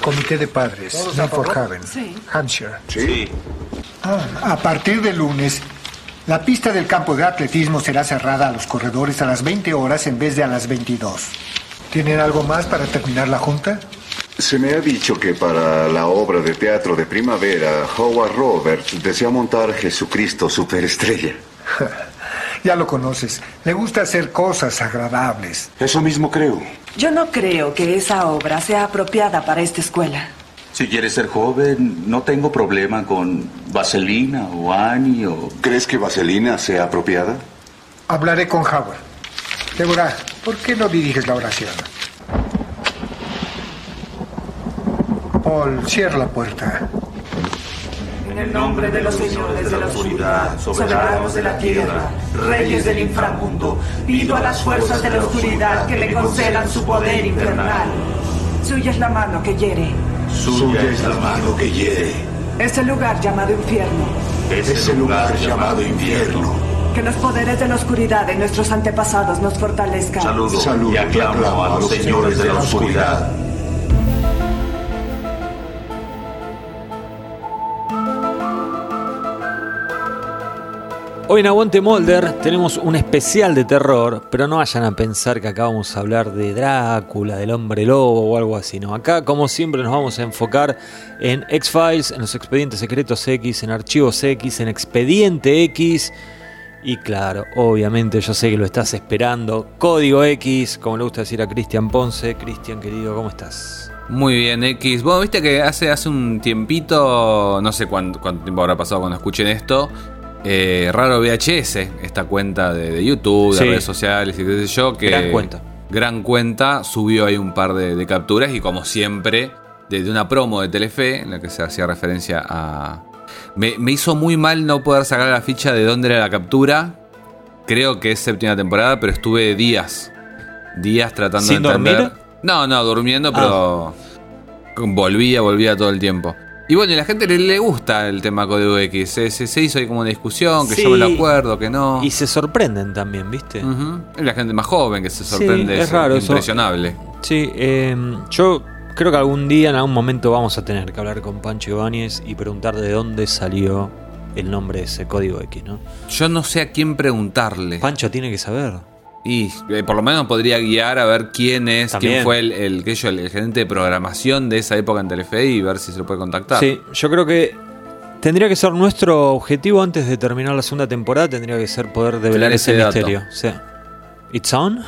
Comité de padres, Milford Haven, Hampshire. Sí. Ah, a partir de lunes, la pista del campo de atletismo será cerrada a los corredores a las 20 horas en vez de a las 22. ¿Tienen algo más para terminar la junta? Se me ha dicho que para la obra de teatro de primavera, Howard Roberts desea montar Jesucristo Superestrella. ya lo conoces. Le gusta hacer cosas agradables. Eso mismo creo. Yo no creo que esa obra sea apropiada para esta escuela. Si quieres ser joven, no tengo problema con Vaselina o Annie o... ¿Crees que Vaselina sea apropiada? Hablaré con Howard. Débora, ¿por qué no diriges la oración? Paul, cierra la puerta. En el nombre de los señores de la oscuridad, soberanos de la tierra, reyes del inframundo, pido a las fuerzas de la oscuridad que le concedan su poder infernal. Suya es la mano que hiere. Suya es la mano que hiere. Ese lugar llamado infierno. Ese lugar llamado infierno. Que los poderes de la oscuridad de nuestros antepasados nos fortalezcan. Saludo, Saludo y aclamo a los señores de la oscuridad. Hoy en Aguante Molder tenemos un especial de terror, pero no vayan a pensar que acá vamos a hablar de Drácula, del hombre lobo o algo así, ¿no? Acá, como siempre, nos vamos a enfocar en X-Files, en los expedientes secretos X, en archivos X, en expediente X. Y claro, obviamente yo sé que lo estás esperando. Código X, como le gusta decir a Cristian Ponce. Cristian, querido, ¿cómo estás? Muy bien, X. Bueno, viste que hace, hace un tiempito, no sé cuánto, cuánto tiempo habrá pasado cuando escuchen esto, eh, Raro VHS, esta cuenta de, de YouTube, de Sí. redes sociales y qué sé yo, que... Gran cuenta. Gran cuenta, subió ahí un par de, de capturas y como siempre, desde una promo de Telefe, en la que se hacía referencia a... Me, me hizo muy mal no poder sacar la ficha de dónde era la captura. Creo que es séptima temporada, pero estuve días. Días tratando ¿Sin de entender. dormir? No, no, durmiendo, pero volvía, volvía todo el tiempo. Y bueno, y la gente le, le gusta el tema Código X. Se, se- se hizo ahí como una discusión, que Sí. yo me lo acuerdo, que no. Y se sorprenden también, ¿viste? Ujú. Es la gente más joven que se Sí, sorprende. es raro eso. impresionable. Sí, eh, yo creo que algún día, en algún momento, vamos a tener que hablar con Pancho Ibáñez y preguntar de dónde salió el nombre de ese código X, ¿no? Yo no sé a quién preguntarle. Pancho tiene que saber. Y eh, por lo menos podría guiar a ver quién es, También. quién fue el, el, que yo, el gerente de programación de esa época en Telefe y ver si se lo puede contactar. Sí, yo creo que tendría que ser nuestro objetivo antes de terminar la segunda temporada, tendría que ser poder develar ese, misterio. Sea, ¿It's on?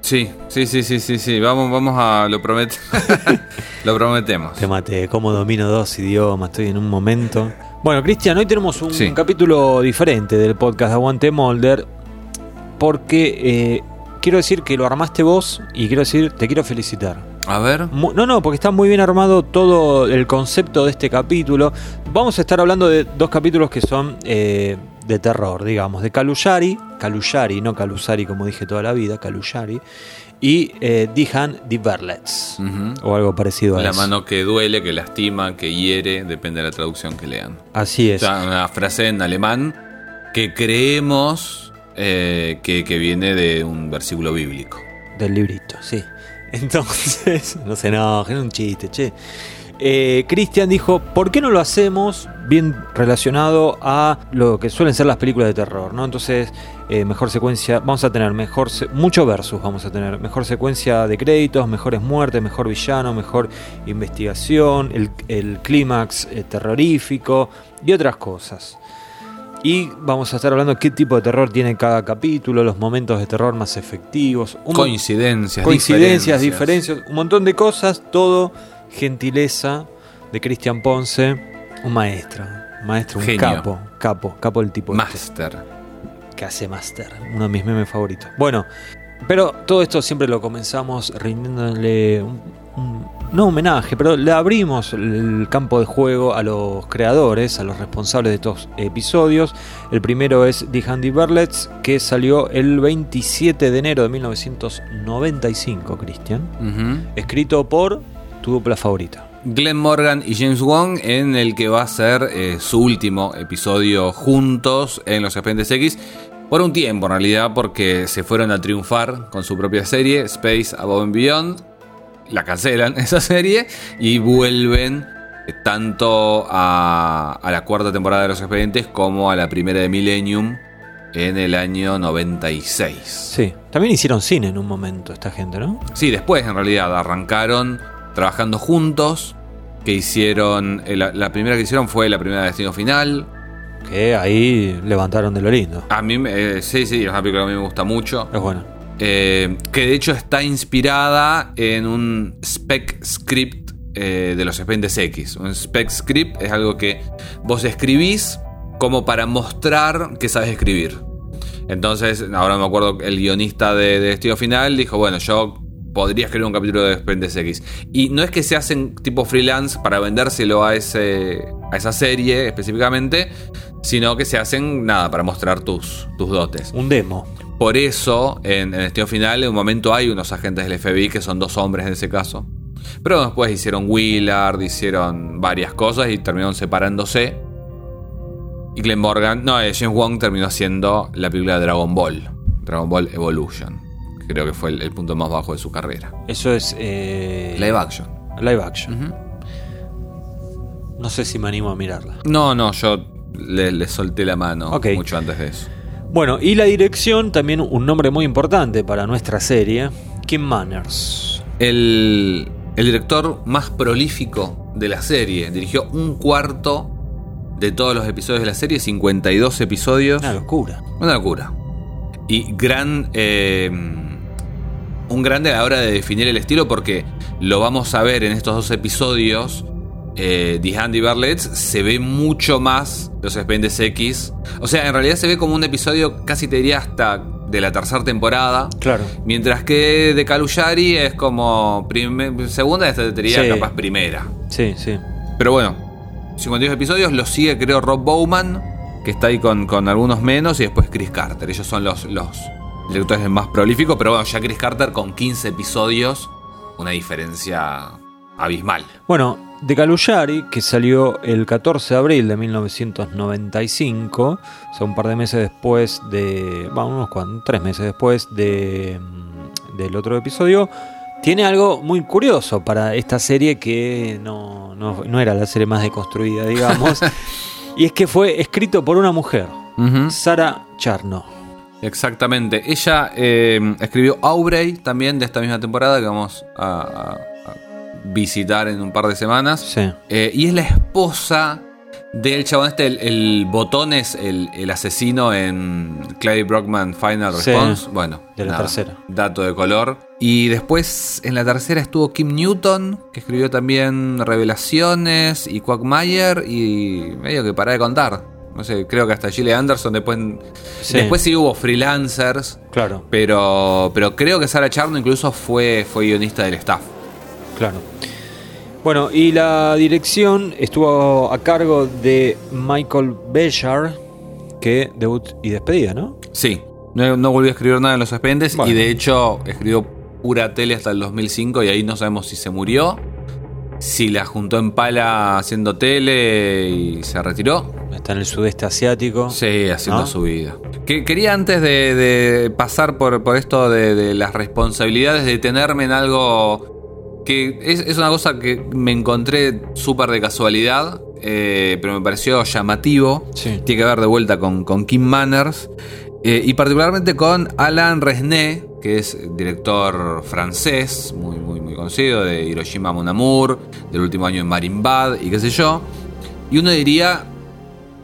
Sí, sí, sí, sí, sí, sí. Vamos, vamos a. Lo promet lo prometemos. Te maté, cómo domino dos idiomas, estoy en un momento. Bueno, Cristian, hoy tenemos un Sí. capítulo diferente del podcast de Aguante Molder, porque eh, quiero decir que lo armaste vos y quiero decir, te quiero felicitar. A ver. No, no, porque está muy bien armado todo el concepto de este capítulo. Vamos a estar hablando de dos capítulos que son eh, de terror, digamos, de Kaluyari, Kaluyari, no Kalusari como dije toda la vida, Kaluyari, y eh, Dihan the Verlets, o algo parecido a La eso. mano que duele, que lastima, que hiere, depende de la traducción que lean. Así O es. sea, una frase en alemán que creemos eh, que, viene de un versículo bíblico. Del librito, sí. Entonces, no se enojen, es un chiste, che. Eh, Cristian dijo, ¿por qué no lo hacemos bien relacionado a lo que suelen ser las películas de terror? ¿no? Entonces, eh, mejor secuencia, vamos a tener mejor, mucho versus, vamos a tener mejor secuencia de créditos, mejores muertes, mejor villano, mejor investigación, el, el clímax eh, terrorífico y otras cosas. Y vamos a estar hablando de qué tipo de terror tiene cada capítulo, los momentos de terror más efectivos. un Coincidencias, coincidencias, diferencias. un montón de cosas, todo gentileza de Cristian Ponce, un maestro, maestro, un Genio. capo, capo, capo el tipo este, Master. que hace master, uno de mis memes favoritos. Bueno, pero todo esto siempre lo comenzamos rindiéndole un, un- no homenaje, pero le abrimos el campo de juego a los creadores, a los responsables de estos episodios. El primero es The Handy Berlets, que salió el 27 de enero de 1995, Cristian. Ujú. Escrito por tu dupla favorita. Glenn Morgan y James Wong, en el que va a ser eh, su último episodio juntos en los Expedientes X. Por un tiempo, en realidad, porque se fueron a triunfar con su propia serie, Space Above and Beyond. La cancelan esa serie y vuelven eh, tanto a, a la cuarta temporada de Los Expedientes como a la primera de Millennium en el año 96. Sí. También hicieron cine en un momento esta gente, ¿no? Sí, después en realidad arrancaron trabajando juntos. Que hicieron. eh, La, la primera que hicieron fue la primera de Destino Final. Que ahí levantaron de lo lindo. A mí, me- eh, sí, sí, es una película que a mí me gusta mucho. Es bueno. Eh, que de hecho está inspirada en un spec script eh, de los Expedientes X. Un spec script es algo que vos escribís como para mostrar que sabes escribir. Entonces, ahora me acuerdo, el guionista de, de Destino Final dijo, bueno, yo podría escribir un capítulo de Expedientes X. Y no es que se hacen tipo freelance para vendérselo a, ese, a esa serie específicamente, sino que se hacen, nada, para mostrar tus, tus dotes. Un demo. Por eso, en, en Destino Final, en un momento hay unos agentes del FBI que son dos hombres en ese caso. Pero después hicieron Willard, hicieron varias cosas y terminaron separándose. Y Glenn Morgan, no, eh, James Wong terminó haciendo la película de Dragon Ball, Dragon Ball Evolution. que Creo que fue el, el punto más bajo de su carrera. Eso es. eh, Live action. Live action. No sé si me animo a mirarla. No, no, yo le, le solté la mano mucho antes de eso. Bueno, y la dirección, también un nombre muy importante para nuestra serie, Kim Manners. El, el director más prolífico de la serie. Dirigió un cuarto de todos los episodios de la serie, 52 episodios. Una locura. Una locura. Y gran. eh, un grande a la hora de definir el estilo, porque lo vamos a ver en estos dos episodios. Eh, The Andy Barlett se ve mucho más los Expedientes X. O sea, en realidad se ve como un episodio, casi te diría hasta de la tercera temporada. Claro. Mientras que de Calullari es como segunda, esta te diría Sí. capaz primera. Sí, sí. Pero bueno, 52 episodios, lo sigue creo Rob Bowman, que está ahí con, con algunos menos, y después Chris Carter. Ellos son los, los directores más prolíficos, pero bueno, ya Chris Carter con 15 episodios, una diferencia abismal. Bueno, de Calullari, que salió el 14 de abril de 1995, o sea, un par de meses después de. Vamos, unos cuan- tres meses después de, mm, del otro episodio, tiene algo muy curioso para esta serie que no, no- no era la serie más deconstruida, digamos. y es que fue escrito por una mujer, Sara Charno. Exactamente. Ella eh, escribió Aubrey también de esta misma temporada que vamos a visitar en un par de semanas. Sí. Eh, y es la esposa del chabón este, el, el botón es el, el asesino en Clay Brockman Final Sí, Response. bueno, de la tercera. Dato de color. Y después en la tercera estuvo Kim Newton, que escribió también Revelaciones y Quagmire y medio que para de contar. No sé, creo que hasta Gillian Anderson después... Sí. Después sí hubo freelancers, Claro, pero, pero creo que Sarah Charno incluso fue, fue guionista del staff. Claro. Bueno, y la dirección estuvo a cargo de Michael Bechar, que debut y despedida, ¿no? Sí, no, no volvió a escribir nada en los expedientes Bueno. y de hecho escribió pura tele hasta el 2005 y ahí no sabemos si se murió, si la juntó en pala haciendo tele y se retiró. Está en el sudeste asiático. Sí, haciendo ¿No? su vida. Que, quería antes de, de pasar por, por esto de, de las responsabilidades, detenerme en algo que es, es una cosa que me encontré súper de casualidad, eh, pero me pareció llamativo. Sí. Tiene que ver de vuelta con, con Kim Manners eh, y particularmente con Alain Resnais, que es director francés, muy, muy, muy conocido, de Hiroshima Mon Amour, del último año en Marimbad y qué sé yo. Y uno diría,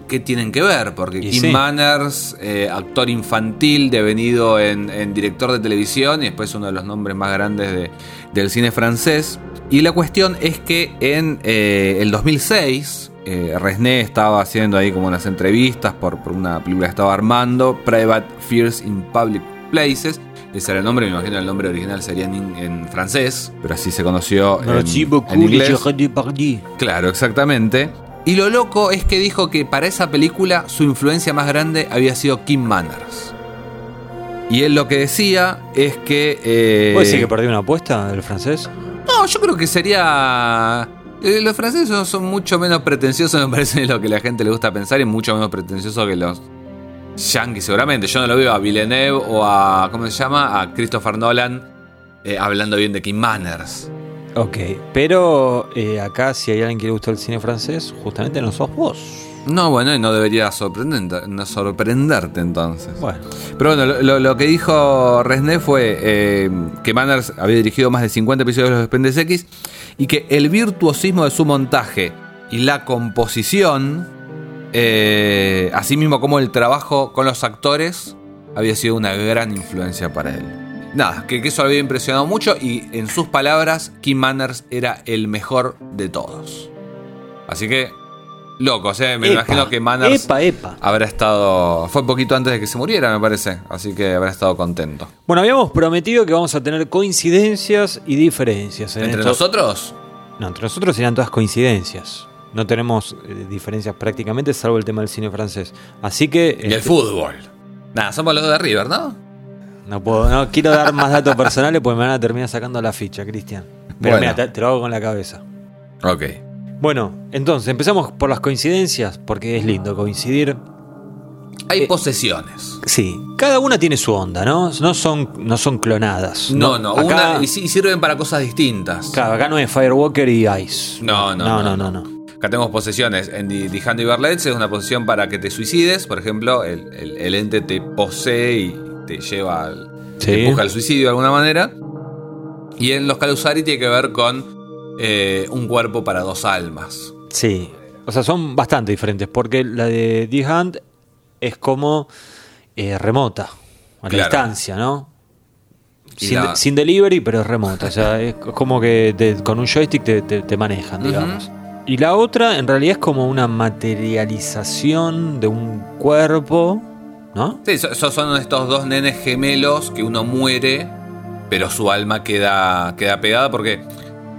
¿qué tienen que ver? Porque Y Kim sí. Manners, eh, actor infantil, devenido en, en director de televisión y después uno de los nombres más grandes de- del cine francés. Y la cuestión es que en eh, el 2006, eh, Resné estaba haciendo ahí como unas entrevistas por, por una película que estaba armando, Private Fears in Public Places. Ese era el nombre, me imagino el nombre original sería en, en francés, pero así se conoció en, Merci beaucoup, en inglés. Claro, exactamente. Y lo loco es que dijo que para esa película su influencia más grande había sido Kim Manners. Y él lo que decía es que... eh, ¿Puede decir que perdió una apuesta del francés? no, yo creo que sería... eh, Los franceses son- son mucho menos pretenciosos, me parece, de lo que la gente le gusta pensar, y mucho menos pretenciosos que los yankees, seguramente. Yo no lo veo a Villeneuve o a. ¿Cómo se llama? A Christopher Nolan eh, hablando bien de Kim Manners. Ok, pero eh, acá si hay alguien que le gustó el cine francés, justamente no sos vos. No, bueno, y no debería sorprenderte, no sorprenderte entonces. Bueno, Pero bueno, lo que dijo Resné fue eh, que Manners había dirigido más de 50 episodios de los Expendes X y que el virtuosismo de su montaje y la composición, eh, así mismo como el trabajo con los actores, había sido una gran influencia para él. Nada, que, que eso lo había impresionado mucho y en sus palabras, Kim Manners era el mejor de todos. Así que, loco, o sea, me Epa, imagino que Manners Epa, epa. habrá estado. Fue poquito antes de que se muriera, me parece. Así que habrá estado contento. Bueno, habíamos prometido que vamos a tener coincidencias y diferencias. en ¿Entre esto. nosotros? No, entre nosotros serían todas coincidencias. No tenemos eh, diferencias prácticamente, salvo el tema del cine francés. Así que. Y el este, fútbol. Nada, somos los de River, ¿no? No puedo, no quiero dar más datos personales porque me van a terminar sacando la ficha, Cristian. Pero Bueno. mira, te, te lo hago con la cabeza. Ok. Bueno, entonces empezamos por las coincidencias, porque es lindo coincidir. Hay Eh, posesiones. Sí, cada una tiene su onda, ¿no? No son, no son clonadas. No, no, acá, una. Y, sirven para cosas distintas. Claro, acá no es Firewalker y Ice. No, no, no, no, no, no, no. Acá tenemos posesiones. En The, The Hand es una posesión para que te suicides. Por ejemplo, el, el- el ente te posee y te lleva al. Sí. te empuja al suicidio de alguna manera. Y en los Calusari tiene que ver con eh, un cuerpo para dos almas. Sí, o sea, son bastante diferentes, porque la de The Hand es como eh, remota, a la distancia, ¿no? Sin, la- sin delivery, pero es remota. O sea, es como que te- con un joystick te, te- te manejan, digamos. Y la otra, en realidad, es como una materialización de un cuerpo, ¿no? Sí, so- so- son estos dos nenes gemelos que uno muere, pero su alma queda, queda pegada porque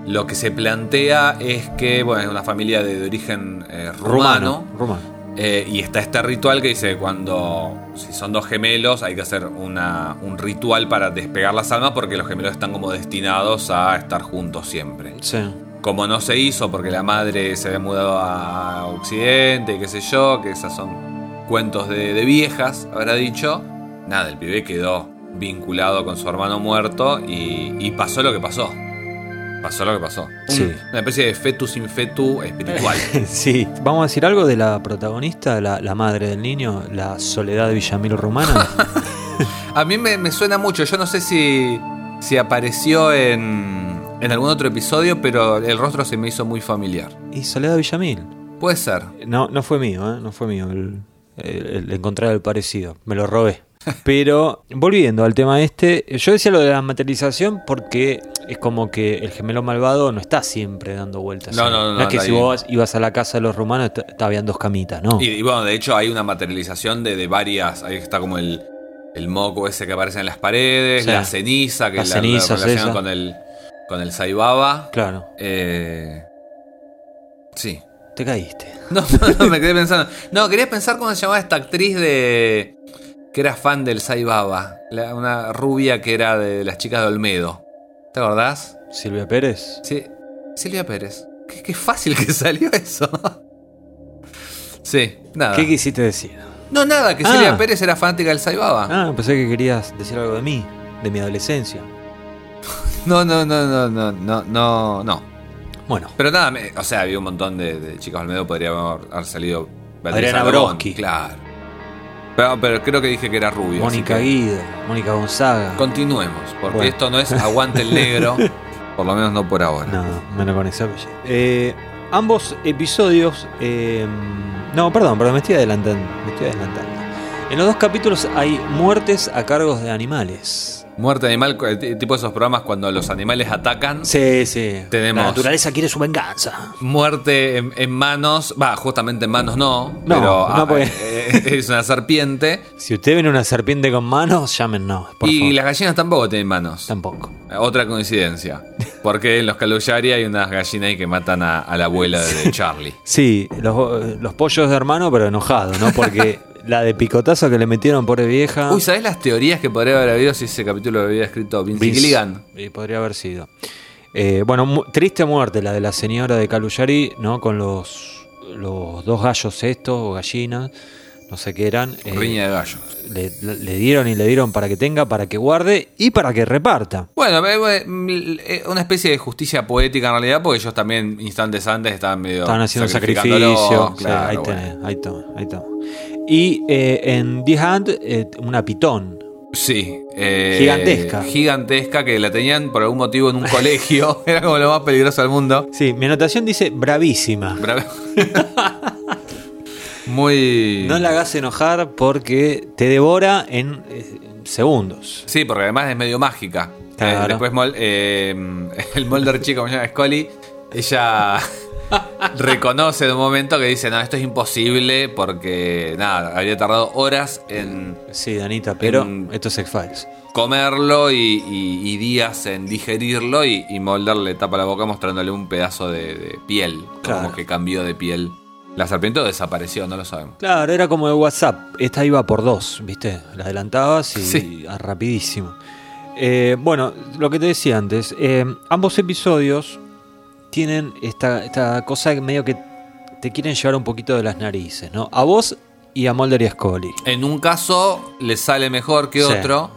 lo que se plantea es que, bueno, es una familia de, de origen eh, rumano. Rumano. eh, y está este ritual que dice cuando si son dos gemelos hay que hacer una, un ritual para despegar las almas porque los gemelos están como destinados a estar juntos siempre. Sí. Como no se hizo porque la madre se había mudado a Occidente, qué sé yo, que esas son cuentos de, de viejas, habrá dicho. Nada, el pibe quedó vinculado con su hermano muerto y, y pasó lo que pasó. Pasó lo que pasó. Sí. Una especie de fetus infetu espiritual. sí. Vamos a decir algo de la protagonista, la, la madre del niño, la Soledad Villamil rumana. A mí me, me suena mucho, yo no sé si, si apareció en, en algún otro episodio, pero el rostro se me hizo muy familiar. y Soledad Villamil. Puede ser. No, no fue mío, ¿eh? no fue mío el, el- el encontrar el parecido. Me lo robé. Pero volviendo al tema este, yo decía lo de la materialización porque es como que el gemelo malvado no está siempre dando vueltas. No, no, no, es que si vos ibas a la casa de los romanos, habían dos camitas, ¿no? Y, y bueno, de hecho hay una materialización de, de varias. Ahí está como el, el moco ese que aparece en las paredes, la ceniza que la, relacionan esa. con el, con el Saibaba. Claro, Eh, sí. Te caíste. No, no, no, me quedé pensando. No, quería pensar cómo se llamaba esta actriz de. que era fan del Saibaba. Una rubia que era de las chicas de Olmedo. ¿Te acordás? Silvia Pérez. Sí. Silvia Pérez. Qué, qué fácil que salió eso. Sí, nada. ¿Qué quisiste decir? No, nada, que Ah. Silvia Pérez era fanática del Saibaba. Ah, pensé que querías decir algo de mí, de mi adolescencia. No, no, no, no, no, no, no, no. Bueno, Pero nada, me- o sea, había un montón de, de chicas Olmedo, podría haber, haber salido Beatriz Adriana Aragón, Broski. Claro. Pero, pero creo que dije que era rubia. así Mónica que Guido, Mónica Gonzaga. Continuemos, porque Bueno. esto no es aguante el negro, por lo menos no por ahora. No, menos con ese apellido. Eh, ambos episodios. eh, no, perdón, perdón, me estoy adelantando. Me estoy adelantando. En los dos capítulos hay muertes a cargos de animales. Muerte animal, eh, tipo esos programas cuando los animales atacan. Sí, sí. Tenemos- La naturaleza quiere su venganza. Muerte en, en manos, va, justamente en manos no, No, pero no, ah, porque- eh, es una serpiente. Si usted ven una serpiente con manos, llámenos. Por y favor. las gallinas tampoco tienen manos. Tampoco. Otra coincidencia. Porque en los Caluyari hay unas gallinas ahí que matan a, a la abuela de Charlie. Sí, los, los pollos de hermano, pero enojados, ¿no? Porque la de picotazo que le metieron, pobre vieja. Uy, ¿sabes las teorías que podría haber habido si ese capítulo lo había escrito Vince Vince- Gilligan? podría haber sido. Eh, bueno, mu- triste muerte la de la señora de Caluyari, ¿no? Con los, los dos gallos estos, o gallinas, no sé qué eran. eh, Riña de gallos. le, le dieron y le dieron para que tenga, para que guarde y para que reparta. Bueno, eh, eh, eh, una especie de justicia poética en realidad, porque ellos también instantes antes estaban medio. Estaban haciendo un sacrificio. Ahí bueno. tenés, ahí toma, ahí toma. Y eh, en The Hand, eh, una pitón. Sí. eh, Gigantesca. Gigantesca, que la tenían por algún motivo en un colegio. Era como lo más peligroso del mundo. Sí, mi anotación dice bravísima. Bravo. Muy. No la hagas enojar porque te devora en eh, segundos. Sí, porque además es medio mágica. Claro. Después Mol- el Molder chico, como se llama Scully, ella reconoce de un momento que dice, no, esto es imposible porque, nada, habría tardado horas en Sí, Danita, pero En- esto es X-Files. comerlo y, y- y días en digerirlo y, y Mulder le tapa la boca mostrándole un pedazo de, de piel, Claro. como que cambió de piel. La serpiente o desapareció, no lo sabemos. Claro, era como de WhatsApp. Esta iba por dos, ¿viste? La adelantabas y Sí. rapidísimo. Eh, bueno, lo que te decía antes, eh, ambos episodios tienen esta, esta cosa medio que te quieren llevar un poquito de las narices, ¿no? A vos y a Mulder y a Scully. En un caso le sale mejor que Sí. otro.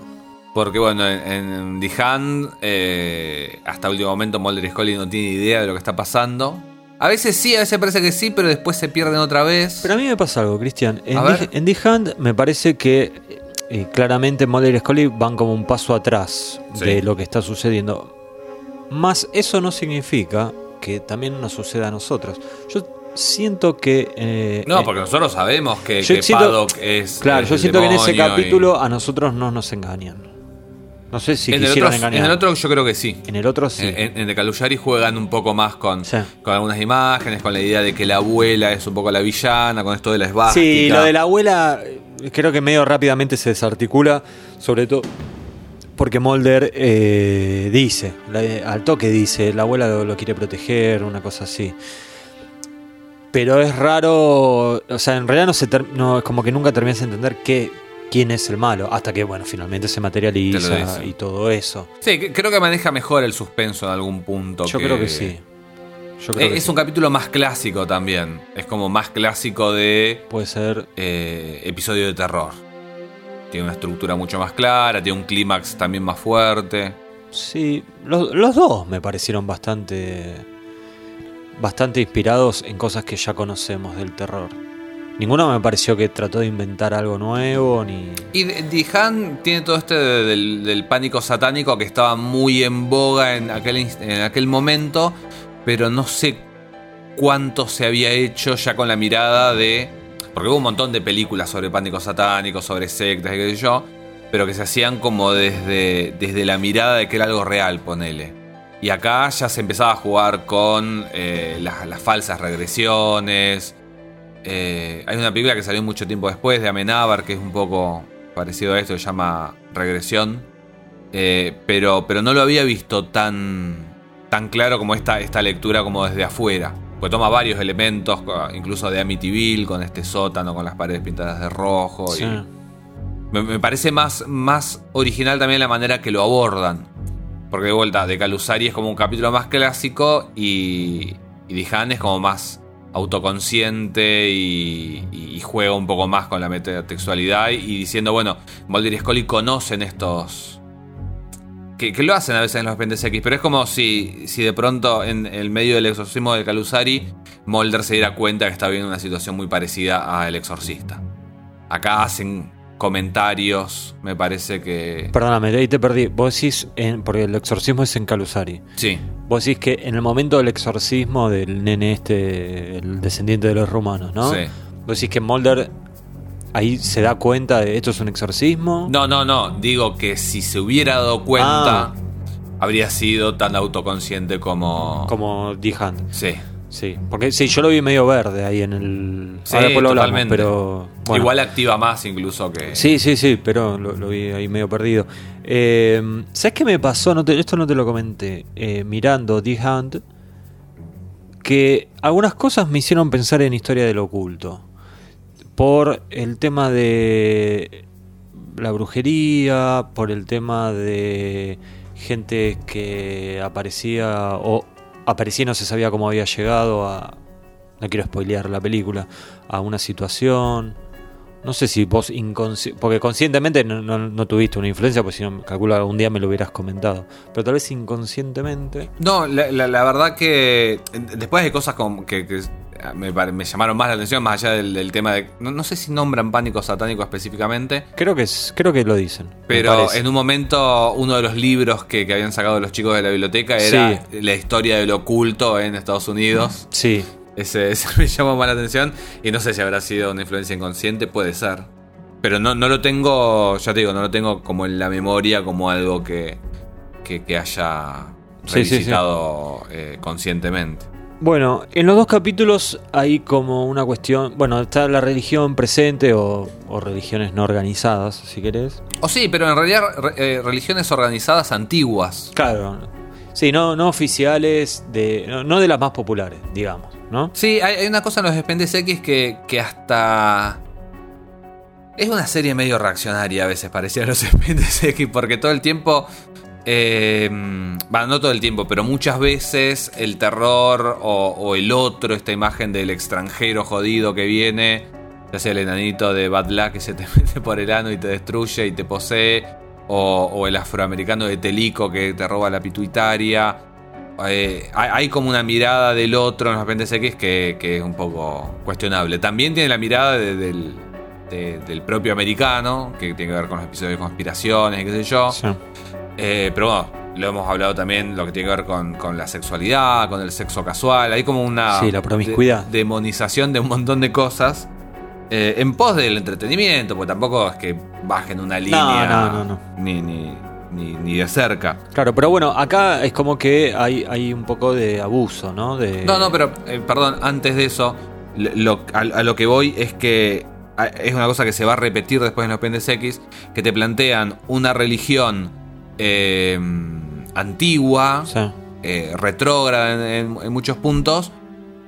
Porque bueno, en, en The Hand, eh, hasta último momento Mulder y Scully no tienen idea de lo que está pasando. A veces sí, a veces parece que sí, pero después se pierden otra vez. Pero a mí me pasa algo, Cristian. En, The- ver. en The Hand me parece que eh, claramente Mulder y Scully van como un paso atrás Sí. de lo que está sucediendo. Más eso no significa que también nos suceda a nosotros. Yo siento que... eh, no, eh, porque nosotros sabemos que, yo que siento- Paddock es. Claro, es yo el siento que en ese y- capítulo a nosotros no nos engañan. No sé si en, el quisieron otro, engañar. en el otro yo creo que sí. En el otro sí. En, en- The Calullari juegan un poco más con, Sí. con algunas imágenes, con la idea de que la abuela es un poco la villana, con esto de la esvástica. Sí, lo de la abuela eh, creo que medio rápidamente se desarticula, sobre todo porque Mulder eh, dice, la- al toque dice, la abuela lo, lo quiere proteger, una cosa así. Pero es raro, o sea, en realidad no se no, es como que nunca terminas de entender qué, quién es el malo, hasta que, bueno, finalmente se materializa y todo eso. Sí, creo que maneja mejor el suspenso en algún punto. Yo creo que sí. Yo creo Eh, que es sí. un capítulo más clásico también. Es como más clásico de Puede ser eh, episodio de terror. Tiene una estructura mucho más clara, tiene un clímax también más fuerte. Sí, los, los dos me parecieron bastante bastante inspirados en cosas que ya conocemos del terror. Ninguno me pareció que trató de inventar algo nuevo ni Y Hand tiene todo este de- del, del pánico satánico que estaba muy en boga en aquel, en aquel momento, pero no sé cuánto se había hecho ya con la mirada de... Porque hubo un montón de películas sobre pánico satánico, sobre sectas y qué sé yo, pero que se hacían como desde, desde la mirada de que era algo real, ponele. Y acá ya se empezaba a jugar con eh, las, falsas regresiones. Eh, hay una película que salió mucho tiempo después de Amenábar, que es un poco parecido a esto, se llama Regresión. Eh, pero, pero no lo había visto tan, tan claro como esta, esta lectura como desde afuera. Porque toma varios elementos, incluso de Amityville, con este sótano, con las paredes pintadas de rojo. y- Sí. me, me parece más, más original también la manera que lo abordan. Porque de vuelta, de Calusari es como un capítulo más clásico y, y Dijan es como más autoconsciente y, y- y juega un poco más con la metatextualidad y diciendo, bueno, Mulder y Scully conocen estos... Que, que lo hacen a veces en los X, pero es como si, si de pronto en el medio del exorcismo de Calusari, Mulder se diera cuenta que está viviendo una situación muy parecida a El Exorcista. Acá hacen comentarios, me parece que... Perdóname, ahí te perdí. Vos decís, en- porque el exorcismo es en Calusari. Sí, Vos decís que en el momento del exorcismo del nene este, el descendiente de los romanos, ¿no? Sí. Vos decís que Mulder ahí se da cuenta de esto es un exorcismo. No, no, no. Digo que si se hubiera dado cuenta, Ah. habría sido tan autoconsciente como. Como Hand. Sí. Sí, porque sí, yo lo vi medio verde ahí en el. Sí, Ahora lo hablamos, totalmente. pero. bueno. Igual activa más incluso que. Sí, sí, sí, pero lo, lo vi ahí medio perdido. Eh, ¿Sabes qué me pasó? No te- esto no te lo comenté. Eh, mirando The Hand, que algunas cosas me hicieron pensar en historia del oculto. Por el tema de la brujería, por el tema de gente que aparecía o aparecía y no se sabía cómo había llegado a... No quiero spoilear la película, a una situación No sé si vos porque conscientemente no, no- no tuviste una influencia, pues si no, calculo algún día me lo hubieras comentado. Pero tal vez inconscientemente. No, la, la- la verdad que después de cosas como que, que me, me llamaron más la atención, más allá del, del tema de... No, no sé si nombran pánico satánico específicamente, Creo que es, creo que lo dicen. pero en un momento uno de los libros que, que habían sacado los chicos de la biblioteca era la historia del oculto en Estados Unidos. Sí, Ese, ese me llamó más la atención y no sé si habrá sido una influencia inconsciente, puede ser. Pero no, no lo tengo, ya te digo, no lo tengo como en la memoria como algo que, que, que haya Sí, sí, sí. revisitado eh, conscientemente. Bueno, en los dos capítulos hay como una cuestión. Bueno, está la religión presente o, o religiones no organizadas, si querés. O sí, pero en realidad re- eh, religiones organizadas antiguas. Claro. Sí, no, no oficiales, de, no, no de las más populares, digamos, ¿no? Sí, hay, una cosa en los Expendes X que, que hasta... Es una serie medio reaccionaria a veces, parecía los Expendes X, porque todo el tiempo... Eh, bueno, no todo el tiempo, pero muchas veces el terror o, el otro, esta imagen del extranjero jodido que viene, ya sea el enanito de Bad Luck que se te mete por el ano y te destruye y te posee, o el afroamericano de Telico que te roba la pituitaria. Eh, hay, como una mirada del otro en los X que, que es un poco cuestionable. También tiene la mirada de- del, de- del propio americano, que tiene que ver con los episodios de conspiraciones y qué sé yo. Sí. Eh, pero bueno, lo hemos hablado también, lo que tiene que ver con, con la sexualidad, con el sexo casual. Hay como una Sí, la promiscuidad. de- demonización de un montón de cosas. eh, en pos del entretenimiento, porque tampoco es que bajen una línea no, no, no. Ni, ni, ni, ni de cerca. Claro, pero bueno, acá es como que hay, hay un poco de abuso, ¿no? De, No, no, pero eh, perdón, antes de eso, lo- a, a lo que voy es que es una cosa que se va a repetir después en los Pendes X, que te plantean una religión eh, antigua, Sí. eh, retrógrada en, en- en muchos puntos,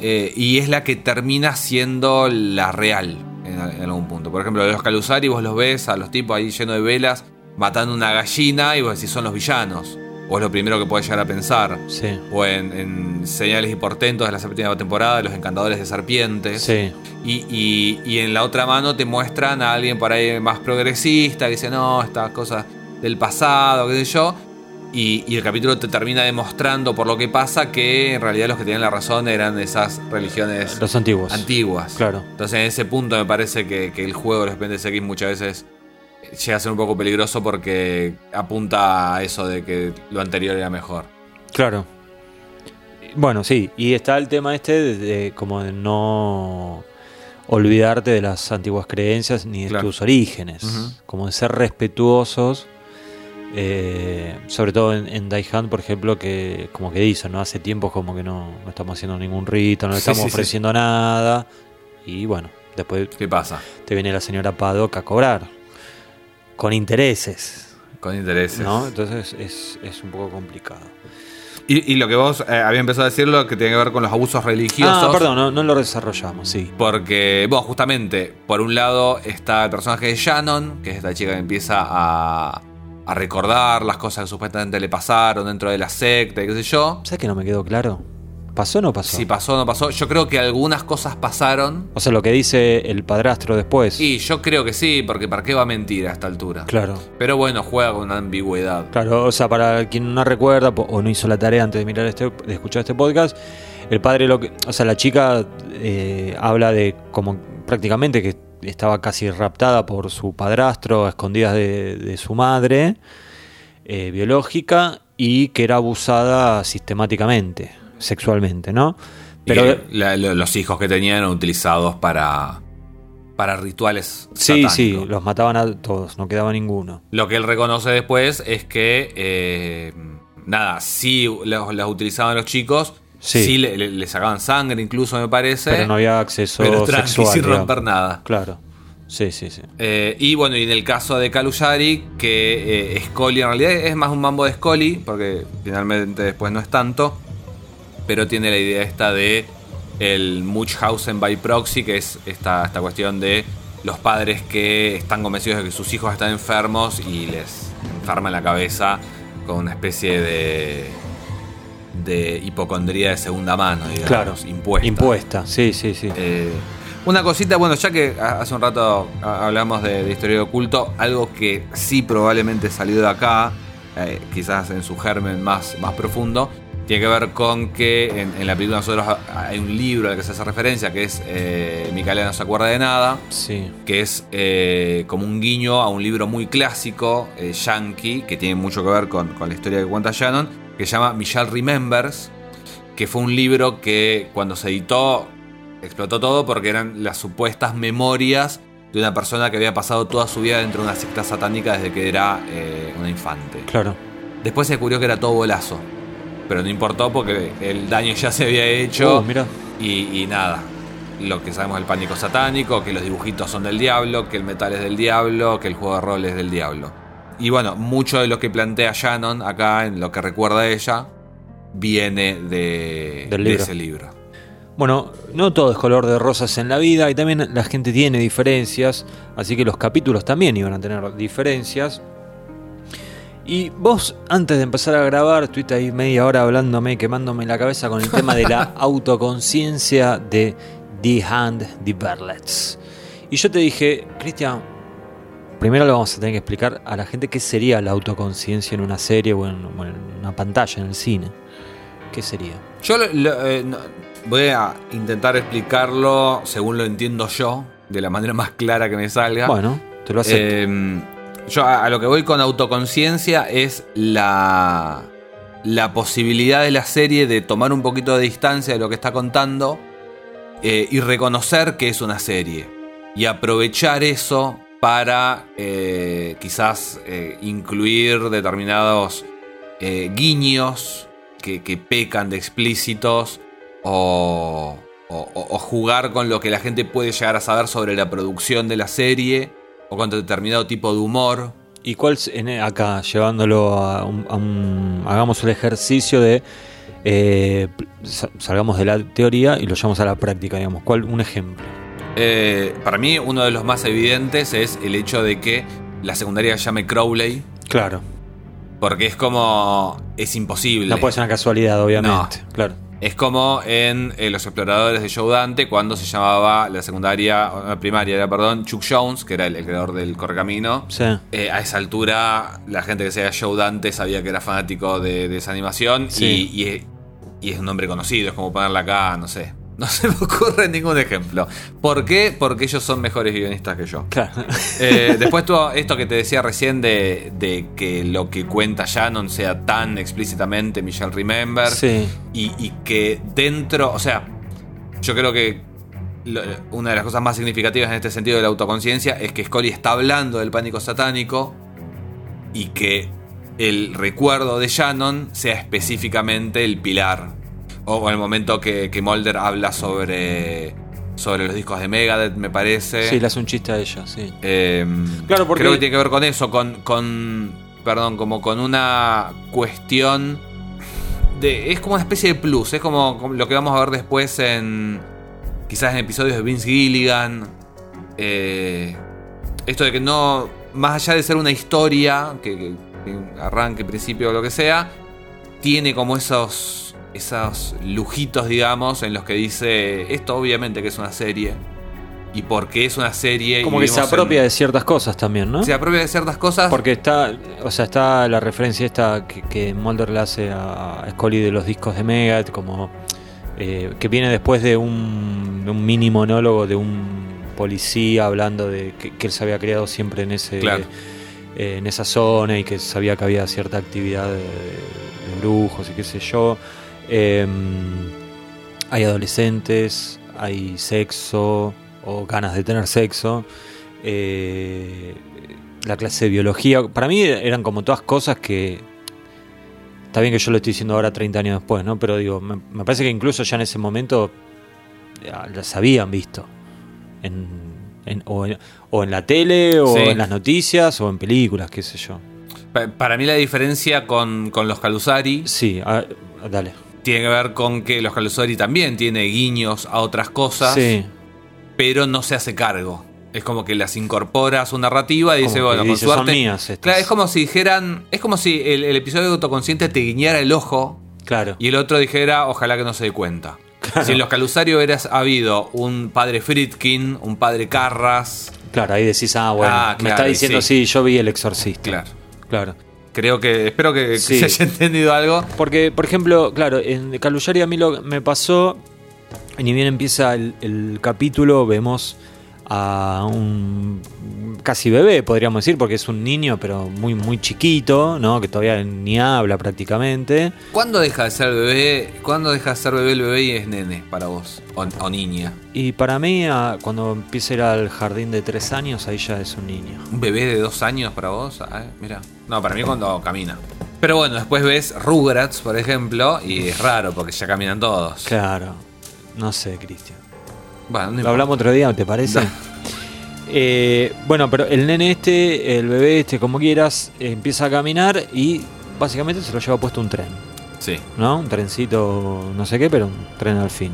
y es la que termina siendo la real en, en algún punto. Por ejemplo, los Calusari vos los ves a los tipos ahí llenos de velas matando una gallina y vos decís son los villanos. O es lo primero que podés llegar a pensar. Sí. O en, en Señales y Portentos de la séptima temporada, Los Encantadores de Serpientes. Sí. Y, y- y en la otra mano te muestran a alguien por ahí más progresista que dice, no, estas cosas del pasado, qué sé yo. Y, y el capítulo te termina demostrando por lo que pasa que en realidad los que tenían la razón eran esas religiones Los antiguos. antiguas. Claro. Entonces en ese punto me parece que, que el juego de los muchas veces llega a ser un poco peligroso porque apunta a eso de que lo anterior era mejor. Claro. Bueno, sí, y está el tema este de, de como de no olvidarte de las antiguas creencias ni de Claro. tus orígenes, como de ser respetuosos, eh, sobre todo en, en Die Hand, por ejemplo, que como que dicen, ¿no? Hace tiempo como que no, no estamos haciendo ningún rito, no le estamos sí, sí. ofreciendo nada, y bueno, después ¿Qué pasa? te viene la señora Paddock a cobrar, con intereses, Con intereses. ¿no? Entonces es, es un poco complicado. Y, y lo que vos eh, habías empezado a decirlo que tiene que ver con los abusos religiosos. Ah, perdón, no, no lo desarrollamos, sí. Porque, bueno, justamente, por un lado está el personaje de Shannon, que es esta chica que empieza a, a recordar las cosas que supuestamente le pasaron dentro de la secta y qué sé yo. ¿Sabes que no me quedó claro? ¿Pasó o no pasó? Si pasó o no pasó. Yo creo que algunas cosas pasaron. O sea, lo que dice el padrastro después. Y yo creo que sí, porque ¿para qué va a mentir a esta altura? Claro. Pero bueno, juega con una ambigüedad. Claro, o sea, para quien no recuerda o no hizo la tarea antes de mirar este, de escuchar este podcast, el padre lo que, o sea, la chica eh, habla de como prácticamente que estaba casi raptada por su padrastro, a escondidas de, de su madre eh, biológica y que era abusada sistemáticamente, sexualmente, ¿no? Pero los hijos que tenían eran utilizados para, para rituales. sí, satánicos. sí, los mataban a todos, no quedaba ninguno. Lo que él reconoce después es que, eh, nada, sí las, las utilizaban los chicos, Sí. sí, le, sacaban sangre incluso, me parece. Pero no había acceso pero sexual. sin digamos. romper nada. Claro. Sí, sí, sí. Eh, y bueno, y en el caso de Kaluyari, que eh, Scully en realidad es más un mambo de Scully, porque finalmente después no es tanto, pero tiene la idea esta de el Munchausen by proxy, que es esta, esta cuestión de los padres que están convencidos de que sus hijos están enfermos y les enferman la cabeza con una especie de de hipocondría de segunda mano, digamos, Claro. impuesta. Impuesta, sí, sí, sí. Eh, Una cosita, bueno, ya que hace un rato hablamos de, de historia de oculto, algo que sí probablemente salió de acá, eh, quizás en su germen más, más profundo, tiene que ver con que en, la película nosotros hay un libro al que se hace referencia, que es eh, Micaela no se acuerda de nada, Sí. que es eh, como un guiño a un libro muy clásico, eh, yankee, que tiene mucho que ver con, con la historia que cuenta Shannon, que se llama Michelle Remembers, que fue un libro que cuando se editó explotó todo porque eran las supuestas memorias de una persona que había pasado toda su vida dentro de una secta satánica desde que era eh, una infante. Claro. Después se descubrió que era todo bolazo, pero no importó porque el daño ya se había hecho Uh, mira. y, y nada. Lo que sabemos del pánico satánico, que los dibujitos son del diablo, que el metal es del diablo, que el juego de rol es del diablo. Y bueno, mucho de lo que plantea Shannon acá, en lo que recuerda a ella, viene de, Del de ese libro. Bueno, no todo es color de rosas en la vida y también la gente tiene diferencias, así que los capítulos también iban a tener diferencias. Y vos, antes de empezar a grabar, estuviste ahí media hora hablándome, quemándome la cabeza con el tema de la autoconciencia de The Hand the Berlets. Y yo te dije, Cristian, primero lo vamos a tener que explicar a la gente qué sería la autoconciencia en una serie o en, o en una pantalla, en el cine. ¿Qué sería? Yo lo- lo- eh, no- voy a intentar explicarlo según lo entiendo yo, de la manera más clara que me salga. Bueno, te lo acepto. Eh, yo a, lo que voy con autoconciencia es la, la posibilidad de la serie de tomar un poquito de distancia de lo que está contando eh, y reconocer que es una serie. Y aprovechar eso para eh, quizás eh, incluir determinados guiños que, que pecan de explícitos o jugar con lo que la gente puede llegar a saber sobre la producción de la serie o con determinado tipo de humor. ¿Y cuál acá, llevándolo a un, a un- Hagamos el ejercicio de. eh, sa- salgamos de la teoría y lo llevamos a la práctica, digamos. ¿Cuál, un ejemplo? Eh, para mí uno de los más evidentes es el hecho de que la secundaria se llame Crowley, Claro. porque es como... es imposible. No puede ser una casualidad, obviamente. Claro. Es como en eh, Los Exploradores de Joe Dante, cuando se llamaba la secundaria, la primaria, era, perdón, Chuck Jones, que era el, el creador del Correcamino. Sí. Eh, a esa altura, la gente que sea Joe Dante sabía que era fanático de, de esa animación Sí. y, y- y es un nombre conocido, es como ponerla acá, no sé. No se me ocurre ningún ejemplo. ¿Por qué? Porque ellos son mejores guionistas que yo. Claro. Eh, después todo esto que te decía recién de, de que lo que cuenta Shannon sea tan explícitamente Michelle Remember Sí. y, y que dentro, o sea, yo creo que una de las cosas más significativas en este sentido de la autoconciencia es que Scully está hablando del pánico satánico y que el recuerdo de Shannon sea específicamente el pilar. O, o el momento que, que Mulder habla sobre, sobre los discos de Megadeth, me parece. Sí, le hace un chiste a ella, sí. Eh, Claro, porque- Creo que tiene que ver con eso, con, con. Perdón, como con una cuestión. De, es como una especie de plus, es como, como lo que vamos a ver después en. Quizás en episodios de Vince Gilligan. Eh, esto de que no. Más allá de ser una historia, que, que- que arranque, principio o lo que sea, tiene como esos. Esos lujitos, digamos, en los que dice. Esto obviamente que es una serie. Y porque es una serie. Como que se apropia en- de ciertas cosas también, ¿no? se apropia de ciertas cosas. Porque está, o sea, está la referencia esta que, que Mulder le hace a Scully de los discos de Megadeth, como eh, que viene después de un, de un mini monólogo de un policía hablando de que, que él se había criado siempre en ese Claro. eh, en esa zona y que sabía que había cierta actividad de, de brujos y qué sé yo. Eh, hay adolescentes, hay sexo o ganas de tener sexo. Eh, la clase de biología. Para mí eran como todas cosas que. Está bien que yo lo estoy diciendo ahora 30 años después, ¿no? Pero digo, me, me parece que incluso ya en ese momento ya las habían visto. En, en- o, en, o en la tele, o Sí. en las noticias, o en películas, qué sé yo. Pa- Para mí la diferencia con, con los Calusari Sí, a- dale. Tiene que ver con que los Calusari también tiene guiños a otras cosas, Sí, pero no se hace cargo. Es como que las incorpora a su narrativa y Como dice, bueno, con dice, "Son suerte. mías estas". Claro, es como si dijeran. Es como si el, el episodio de autoconsciente te guiñara el ojo claro. y el otro dijera, ojalá que no se dé cuenta. Claro. Si en los Calusari hubieras habido un padre Friedkin, un padre Carras, Claro, ahí decís, ah, bueno, Ah, me está diciendo, sí. sí. yo vi El Exorcista. claro. Claro. Creo que, espero que, se haya entendido algo. Porque, por ejemplo, claro, en Caluyari a mí lo me pasó, y ni bien empieza el, el capítulo, vemos a un casi bebé, podríamos decir, porque es un niño, pero muy, muy chiquito, ¿no? Que todavía ni habla prácticamente. ¿Cuándo deja de ser bebé? ¿Cuándo deja de ser bebé el bebé y es nene para vos? O, o niña. Y para mí, cuando empieza a ir al jardín de tres años, ahí ya es un niño. ¿Un bebé de dos años para vos? Ah, mira. No, para mí cuando camina. Pero bueno, después ves Rugrats, por ejemplo, y es raro porque ya caminan todos. Claro. No sé, Cristian. Bueno, no Lo hablamos otro día, ¿te parece? Eh, bueno, pero el nene este, el bebé este, como quieras, empieza a caminar y básicamente se lo lleva puesto un tren, Sí. ¿no? Un trencito, no sé qué, pero un tren al fin.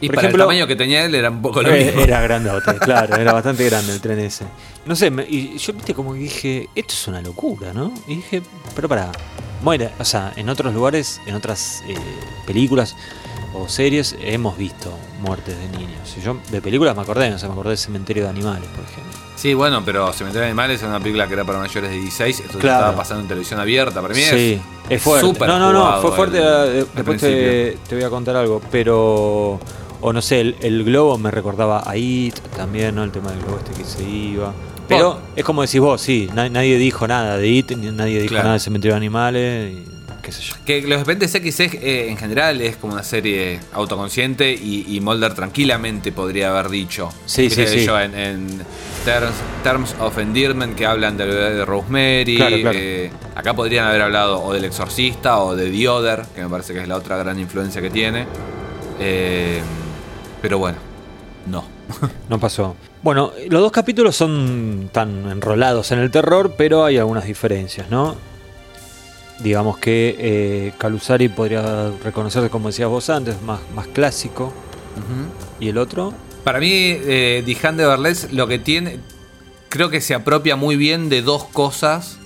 Y Por para ejemplo- el tamaño que tenía él era un poco lo Eh, mismo. Era grandote, claro, era bastante grande el tren ese. No sé, me- y yo viste como que dije, esto es una locura, ¿no? Y dije, pero para, muere, o sea, en otros lugares, en otras eh, películas o series hemos visto muertes de niños. Yo de películas me acordé, sea, me acordé de Cementerio de Animales, por ejemplo. Sí, bueno, pero Cementerio de Animales es una película que era para mayores de 16, esto Claro. estaba pasando en televisión abierta. Para mí Sí, es fuerte. súper No, no, no, fue fuerte. el- eh, Después te, voy a contar algo, pero. O no sé, el, el globo me recordaba a It también, ¿no? El tema del globo este que se iba. Pero es como decís vos, sí, na- nadie dijo nada de It, nadie dijo Claro. nada de Cementerio de Animales, y qué sé yo. Que los Expedientes X eh, en general es como una serie autoconsciente y, y Mulder tranquilamente podría haber dicho. Sí, sí, sí. yo, en, en terms, terms of Endearment que hablan bebé de Rosemary. Claro, claro. eh, acá podrían haber hablado o del Exorcista o de The Other, que me parece que es la otra gran influencia que tiene. Eh, pero bueno, no. No pasó. Bueno, los dos capítulos son tan enrolados en el terror, pero hay algunas diferencias, ¿no? Digamos que eh, Calusari podría reconocerse, como decías vos antes, más, más clásico. ¿Y el otro? Para mí, eh, Hand de Berles lo que tiene, creo que se apropia muy bien de dos cosas.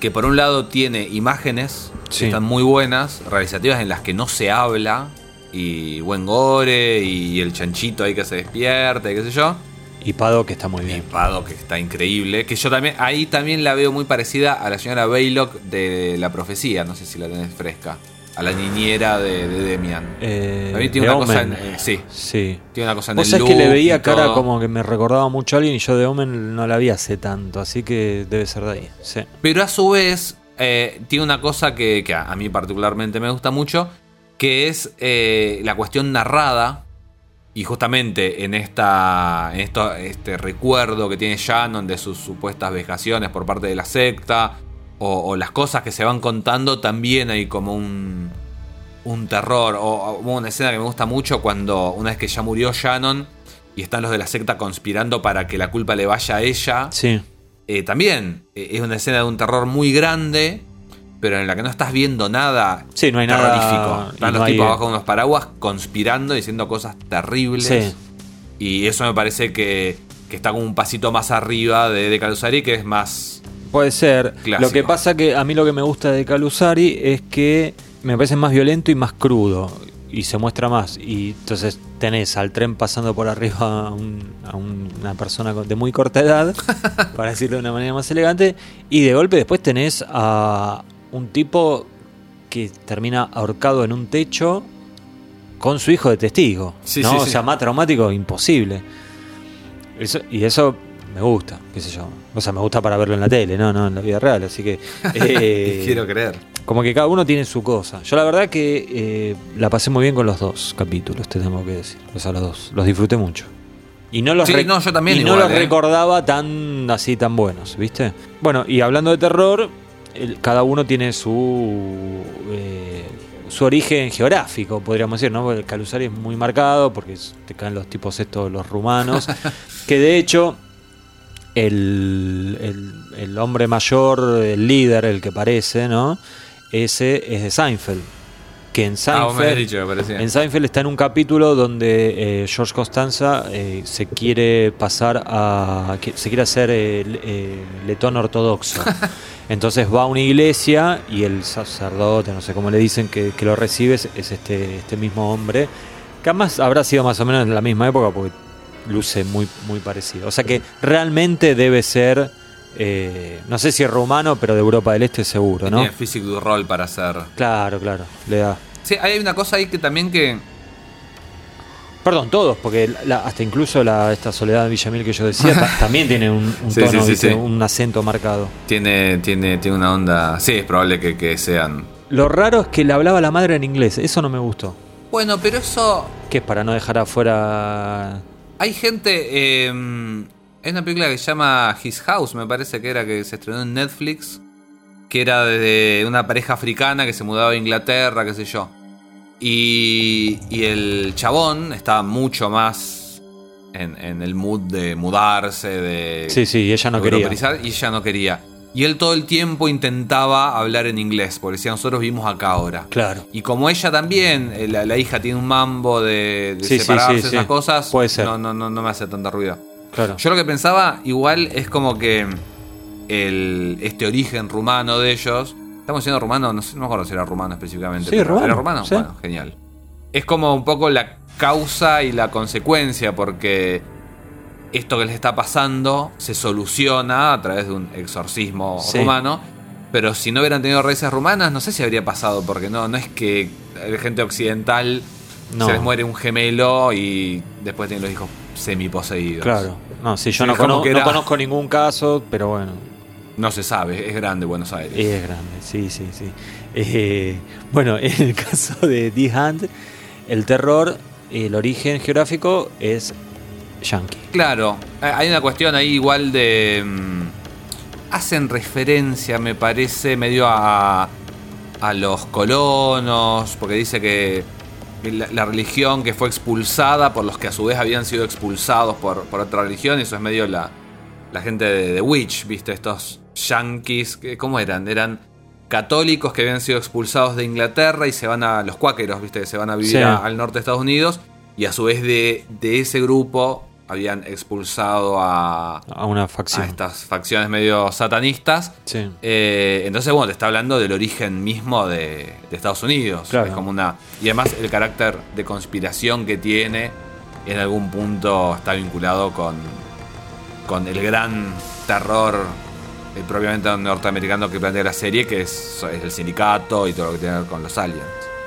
Que por un lado tiene imágenes Sí. que están muy buenas, realizativas en las que no se habla, y buen gore, y el chanchito ahí que se despierta, y qué sé yo. Y Pado, que está muy Y bien. Pado, que está increíble. Que yo también, ahí también la veo muy parecida a la señora Baylock de La Profecía, no sé si la tenés fresca. A la niñera de, de Demian. Eh, A mí tiene de una cosa en- eh, sí. Sí. Tiene una cosa en Vos el sabés que le veía y cara todo. como que me recordaba mucho a alguien y yo de Omen no la vi hace tanto, así que debe ser de ahí. Sí. Pero a su vez, eh, tiene una cosa que, que a a mí particularmente me gusta mucho, que es eh, la cuestión narrada. Y justamente en esta en esto, este recuerdo que tiene Shannon de sus supuestas vejaciones por parte de la secta, o, o las cosas que se van contando, también hay como un, un terror. O, una escena que me gusta mucho cuando una vez que ya murió Shannon y están los de la secta conspirando para que la culpa le vaya a ella. Sí. Eh, también eh, es una escena de un terror muy grande, pero en la que no estás viendo nada Sí, no hay nada- terrorífico. Están no los hay- tipos abajo de unos paraguas conspirando, diciendo cosas terribles. Sí. Y eso me parece que, que está como un pasito más arriba de, de Calusari, que es más. Puede ser. Clásico. Lo que pasa que a mí lo que me gusta de Calusari es que me parece más violento y más crudo. Y se muestra más. Y entonces tenés al tren pasando por arriba a, un- a un- una persona de muy corta edad, para decirlo de una manera más elegante. Y de golpe después tenés a un tipo que termina ahorcado en un techo con su hijo de testigo. Sí, ¿no? sí, o sí. sea, más traumático imposible. Eso- y eso me gusta, qué sé yo. O sea, me gusta para verlo en la tele, no, no en la vida real. Así que. eh, Quiero creer. Como que cada uno tiene su cosa. Yo la verdad que eh, la pasé muy bien con los dos capítulos, te tengo que decir. O sea, los dos. Los disfruté mucho. Y no los, Sí, no, yo también y no los eh. recordaba tan así, tan buenos, ¿viste? Bueno, y hablando de terror, el- cada uno tiene su eh, su origen geográfico, podríamos decir, ¿no? El Calusari es muy marcado porque te caen los tipos estos, los rumanos, que de hecho el, el- el hombre mayor, el líder, el que parece, ¿no? Ese es de Seinfeld. Que en Ah, dicho, en Seinfeld está en un capítulo donde eh, George Costanza eh, se quiere pasar a. se quiere hacer eh, letón ortodoxo. Entonces va a una iglesia y el sacerdote, no sé cómo le dicen, que, que lo recibe es, es este, este mismo hombre Que además habrá sido más o menos en la misma época porque luce muy, muy parecido. O sea que realmente debe ser, eh, no sé si es rumano, pero de Europa del Este seguro, ¿no? Tiene physique du rol para hacer. Claro, claro, le da. Sí, hay una cosa ahí que también que. Perdón, todos, porque la- hasta incluso la, esta Soledad de Villamil que yo decía ta- también tiene un, un Sí, tono, un acento marcado. Tiene, tiene, tiene una onda. Sí, es probable que, que sean. Lo raro es que le hablaba la madre en inglés, eso no me gustó. Bueno, pero eso. Que es para no dejar afuera... Hay gente. eh, hay una película que se llama His House, me parece que era que se estrenó en Netflix. Que era de una pareja africana que se mudaba a Inglaterra, qué sé yo. Y, y el chabón estaba mucho más en, en el mood de mudarse, de. Sí, sí, ella no quería. Y ella no quería. Y él todo el tiempo intentaba hablar en inglés, porque decía, nosotros vivimos acá ahora. Claro. Y como ella también, eh, la, la hija tiene un mambo de, de Sí, sí, separarse, sí, sí. esas cosas, Puede ser. No, no, no, no me hace tanta ruido. Claro. Yo lo que pensaba, igual, es como que el, este origen rumano de ellos. Estamos diciendo rumano, no sé, no me acuerdo si era rumano específicamente. Sí, pero rumano, ¿Era rumano? sí. Bueno, genial. Es como un poco la causa y la consecuencia, porque esto que les está pasando se soluciona a través de un exorcismo Sí. rumano. Pero si no hubieran tenido raíces rumanas, no sé si habría pasado, porque no, no es que la gente occidental No. se les muere un gemelo y después tienen los hijos semiposeídos. Claro. No, sí, yo Sí, no, como cono- que no conozco ningún caso, pero bueno, No se sabe, es grande Buenos Aires. es grande, sí, sí, sí. Eh, bueno, en el caso de The Hand, el terror, el origen geográfico es yankee. Claro, eh, hay una cuestión ahí igual de... mm, hacen referencia, me parece, medio a, a los colonos, porque dice que la, la religión que fue expulsada por los que a su vez habían sido expulsados por, por otra religión, eso es medio la, la gente de The Witch, ¿viste? Estos yankees, que- ¿cómo eran? Eran católicos que habían sido expulsados de Inglaterra y se van a los cuáqueros, ¿viste? Que se van a vivir Sí. a- al norte de Estados Unidos y a su vez de, de ese grupo habían expulsado a, A una a facción. estas facciones medio satanistas. Sí. Eh, entonces, bueno, te está hablando del origen mismo de, de Estados Unidos. Claro. Es como una. Y además el carácter de conspiración que tiene en algún punto está vinculado con, con el gran terror eh, propiamente norteamericano que plantea la serie, que es, es el sindicato y todo lo que tiene que ver con los aliens.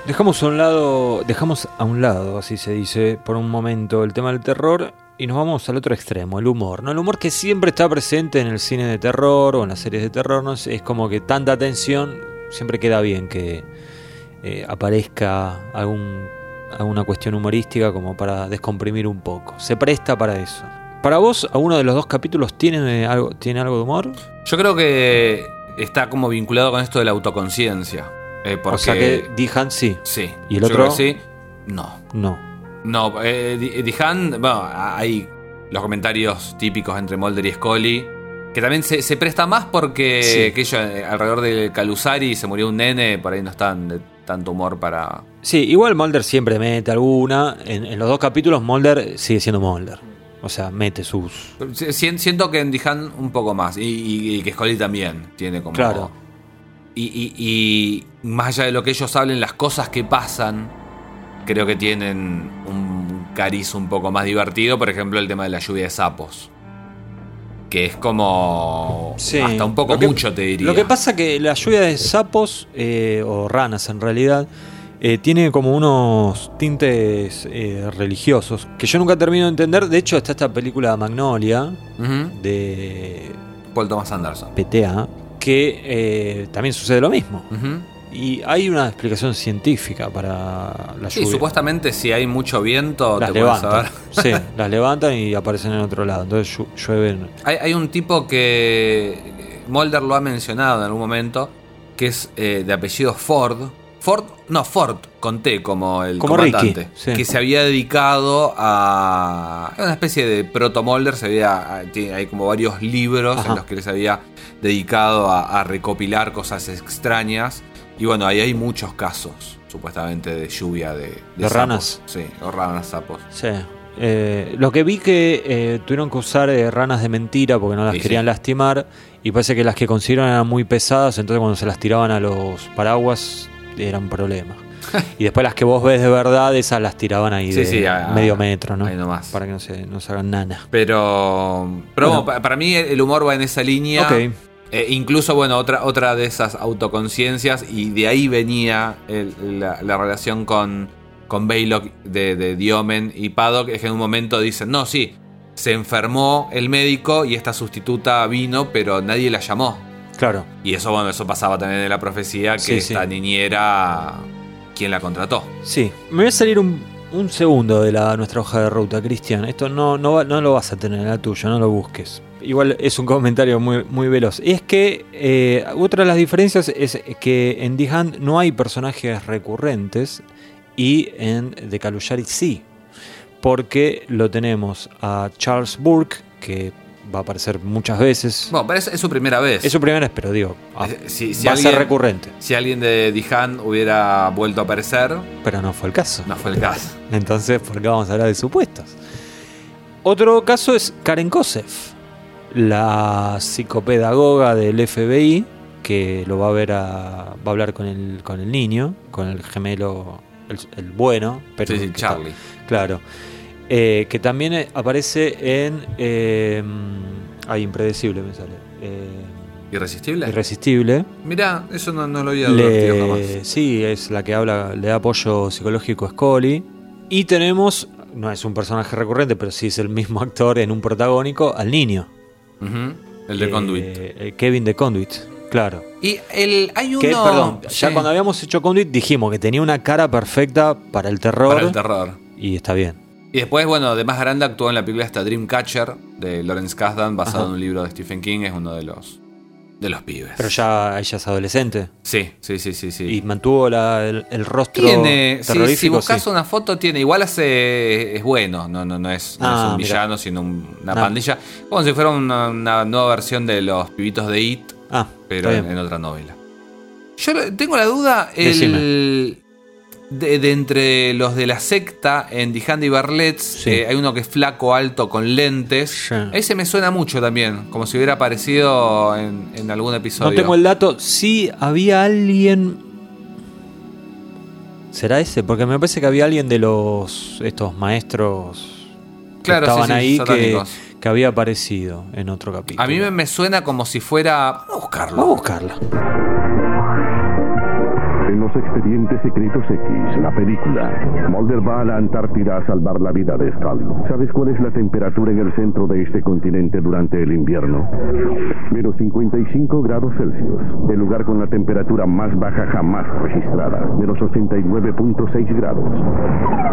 Dejamos a un lado, dejamos a un lado, así se dice, por un momento el tema del terror y nos vamos al otro extremo, el humor. ¿no? El humor que siempre está presente en el cine de terror o en las series de terror, ¿no? es como que tanta tensión, siempre queda bien que eh, aparezca algún, alguna cuestión humorística como para descomprimir un poco. Se presta para eso. Para vos, ¿alguno de los dos capítulos tiene eh, algo, tiene algo de humor? Yo creo que está como vinculado con esto de la autoconciencia. eh, porque, O sea que Dijan sí, Sí. ¿Y el Yo otro? creo que sí. No. no. No, eh, bueno, hay los comentarios típicos entre Mulder y Scully. Que también se, se presta más porque Sí. que ellos, eh, alrededor del Calusari se murió un nene, por ahí no están de tanto humor para. Sí, igual Mulder siempre mete alguna. En, en los dos capítulos Mulder sigue siendo Mulder. O sea, mete sus... Si- si- Siento que en Dihan un poco más. Y, y- y que Scully también tiene como. Claro. Y, y- y más allá de lo que ellos hablen, las cosas que pasan, creo que tienen un cariz un poco más divertido. Por ejemplo, el tema de la lluvia de sapos. Que es como. Sí. Hasta un poco que- mucho, te diría. Lo que pasa que la lluvia de sapos, eh, o ranas en realidad, eh, tiene como unos tintes eh, religiosos que yo nunca termino de entender. De hecho, está esta película Magnolia de Paul Thomas Anderson. PTA que eh, también sucede lo mismo. Ujú. Y hay una explicación científica para la Sí, lluvia. supuestamente si hay mucho viento, las te levantan. saber. Sí, las levantan y aparecen en otro lado. Entonces llu- llueven. Hay, hay un tipo que Mulder lo ha mencionado en algún momento, que es eh, de apellido Ford. Ford, no, Ford, con T como el Como comandante. Ricky, sí. Que se había dedicado a. una especie de proto Mulder. Se había, hay como varios libros Ajá. en los que se había dedicado a, a recopilar cosas extrañas. Y bueno, ahí hay muchos casos, supuestamente, de lluvia de, ¿De sapos. ranas? Sí, o ranas sapos. Sí. Eh, lo que vi que eh, tuvieron que usar eh, ranas de mentira porque no las Sí, querían sí. lastimar y parece que las que consiguieron eran muy pesadas, entonces cuando se las tiraban a los paraguas era un problema. y después las que vos ves de verdad, esas las tiraban ahí Sí, de sí, a- medio metro, ¿no? ahí nomás. Para que no se, no se hagan nana. Pero, pero Bueno. para mí el humor va en esa línea. Ok. Eh, incluso, bueno, otra, otra de esas autoconciencias, y de ahí venía el- la, la relación con, con Baylock de, de Diomen y Paddock, es que en un momento dicen, no, sí, se enfermó el médico y esta sustituta vino, pero nadie la llamó. Claro. Y eso, bueno, eso pasaba también en la profecía, que Sí, sí. esta niñera, ¿quién la contrató? Sí. Me voy a salir un, un segundo de la, nuestra hoja de ruta, Cristian. Esto no, no, va- no lo vas a tener en la tuya, no lo busques. Igual es un comentario muy, muy veloz. Y es que eh, otra de las diferencias es que en The Hand no hay personajes recurrentes y en The Caluyari sí. Porque lo tenemos a Charles Burke, que va a aparecer muchas veces. Bueno, pero es, es su primera vez. es su primera vez, pero digo, ah, Eh, si- si va a ser recurrente. Si alguien de Dihan hubiera vuelto a aparecer, Pero no fue el caso. no fue el caso. Entonces, ¿por qué vamos a hablar de supuestos? Otro caso es Karen Kosef, la psicopedagoga del FBI, que lo va a ver a, va a hablar con el, con el niño, con el gemelo, el, el bueno, pero Sí, sí, está- Charlie. claro. Eh, que también eh, aparece en. Eh, ay, impredecible me sale. Eh, ¿Irresistible? irresistible. Mirá, eso no, no lo había. Le, sí, es la que habla, le da apoyo psicológico a Scully. Y tenemos, no es un personaje recurrente, pero sí es el mismo actor en un protagónico, al niño. El de Eh, Conduit. eh, Kevin de Conduit, claro. Y el, hay uno. Que, perdón, ya cuando habíamos hecho Conduit dijimos que tenía una cara perfecta para el terror. Para el terror. y está bien. Y después, bueno, de más grande actuó en la película esta Dreamcatcher de Lawrence Kasdan, basado Ajá. en un libro de Stephen King, es uno de los de los pibes. Pero ya ella es adolescente. Sí, sí, sí, sí, sí. Y mantuvo la- el, el rostro tiene, sí, terrorífico. si buscas sí. una foto, tiene. Igual hace, es bueno, no, no, no es, no Ah, es un villano, sino un- una Ah. pandilla. Como si fuera una, una nueva versión de los pibitos de It, Ah, pero en, en otra novela. Yo tengo la duda, el. De, de entre los de la secta en Dijandi Barlets, Sí. eh, hay uno que es flaco, alto, con lentes. Sí. Ese me suena mucho también, como si hubiera aparecido en, en algún episodio. No tengo el dato. Sí, había alguien. ¿Será ese? Porque me parece que había alguien de los. estos maestros que Claro, estaban sí, ahí que, que había aparecido en otro capítulo. A mí me, me suena como si fuera... Vamos a buscarlo. Vamos a buscarla. Expedientes secretos X, la película, Mulder va a la Antártida a salvar la vida de Scully. ¿Sabes cuál es la temperatura en el centro de este continente durante el invierno? Menos 55 grados Celsius, el lugar con la temperatura más baja jamás registrada, menos 89.6 grados.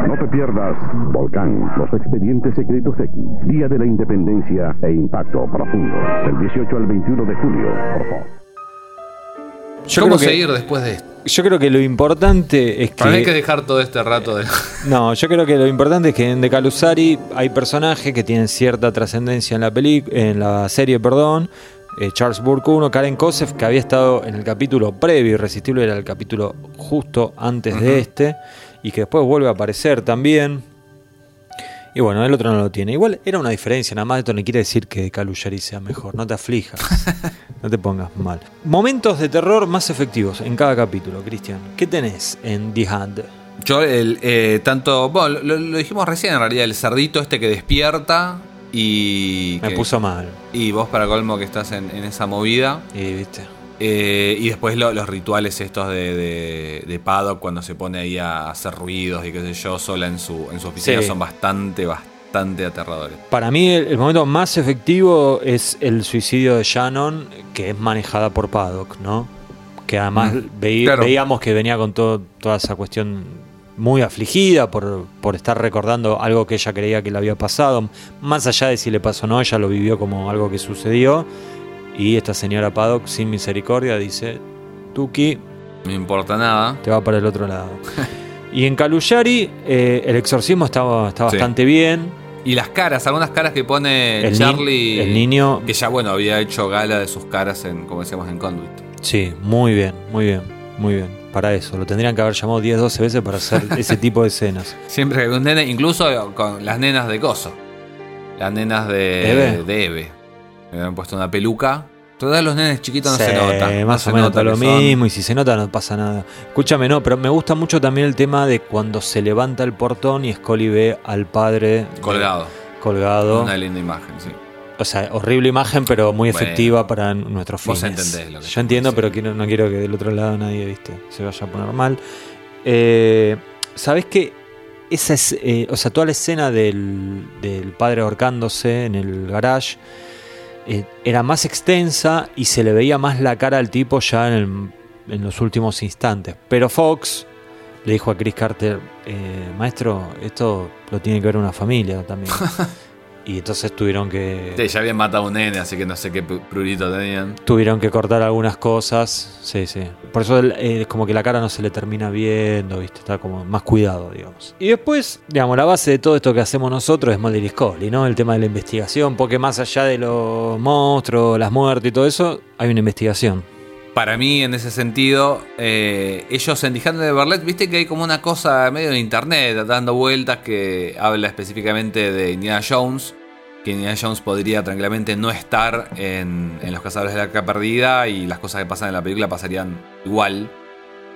No te pierdas Volcán, los expedientes secretos X, Día de la Independencia e Impacto Profundo, del 18 al 21 de julio. Yo ¿Cómo creo, que, seguir después de esto? yo creo que lo importante es Para mí hay que que. dejar todo este rato de... No, yo creo que lo importante es que en The Calusari hay personajes que tienen cierta trascendencia en la peli, en la serie, perdón. Eh, Charles Burke 1, Karen Kosef, que había estado en el capítulo previo, Irresistible era el capítulo justo antes de este, y que después vuelve a aparecer también. Y bueno, el otro no lo tiene. Igual era una diferencia, nada más esto no quiere decir que Caluyari sea mejor, no te aflijas, no te pongas mal. Momentos de terror más efectivos en cada capítulo, Cristian. ¿Qué tenés en The Hand? Yo, el, eh, tanto. Bueno, lo, lo dijimos recién en realidad, el cerdito este que despierta y. Me que- puso mal. Y vos, para colmo, que estás en, en esa movida. Y viste. Eh, y después lo- los rituales estos de, de, de Paddock cuando se pone ahí a hacer ruidos y qué sé yo, sola en su, en su oficina, Sí. son bastante, bastante aterradores. Para mí el, el momento más efectivo es el suicidio de Shannon, que es manejada por Paddock, ¿no? Que además Mm, veí- claro. veíamos que venía con todo- toda esa cuestión muy afligida por, por estar recordando algo que ella creía que le había pasado. Más allá de si le pasó o no, ella lo vivió como algo que sucedió. Y esta señora Paddock, sin misericordia, dice, Tuki, No me importa nada. te va para el otro lado. y en Caluyari, eh, el exorcismo está Sí. bastante bien. Y las caras, algunas caras que pone El ni- Charlie. el niño- Que ya, bueno, había hecho gala de sus caras en, como decíamos, en Conduit. Sí, muy bien, muy bien, muy bien. Para eso, lo tendrían que haber llamado 10, 12 veces para hacer ese tipo de escenas. Siempre que un nene, incluso con las nenas de Coso. Las nenas de ¿Eve? de Eve. Le habían puesto una peluca Todavía los nenes chiquitos no se nota. no Más o menos nota lo mismo, y si se nota no pasa nada. Escúchame, no, pero me gusta mucho también el tema de cuando se levanta el portón y Scully ve al padre Colgado. colgado. Una linda imagen, sí. O sea, horrible imagen, pero muy Bueno, efectiva para nuestros vos fines. entendés lo que Yo entiendo, pero quiero- no quiero que del otro lado nadie, viste, se vaya a poner mal. Eh, ¿Sabés que esa es, eh, o sea, toda la escena del, del padre ahorcándose en el garage eh, era más extensa y se le veía más la cara al tipo ya en, el- en los últimos instantes. Pero Fox le dijo a Chris Carter, eh, maestro, esto lo tiene que ver una familia también. y entonces tuvieron que... Sí, ya habían matado a un nene, así que no sé qué prurito tenían. Tuvieron que cortar algunas cosas. Sí, sí. Por eso eh, es como que la cara no se le termina viendo, ¿viste? Está como más cuidado, digamos. Y después, digamos, la base de todo esto que hacemos nosotros es Mulder y Scully, ¿no? El tema de la investigación, porque más allá de los monstruos, las muertes y todo eso, hay una investigación. Para mí, en ese sentido, eh, ellos en Dijando de Berlet, viste que hay como una cosa medio de internet dando vueltas que habla específicamente de Indiana Jones. Que Indiana Jones podría tranquilamente no estar en, en Los Cazadores de la Arca Perdida y las cosas que pasan en la película pasarían igual.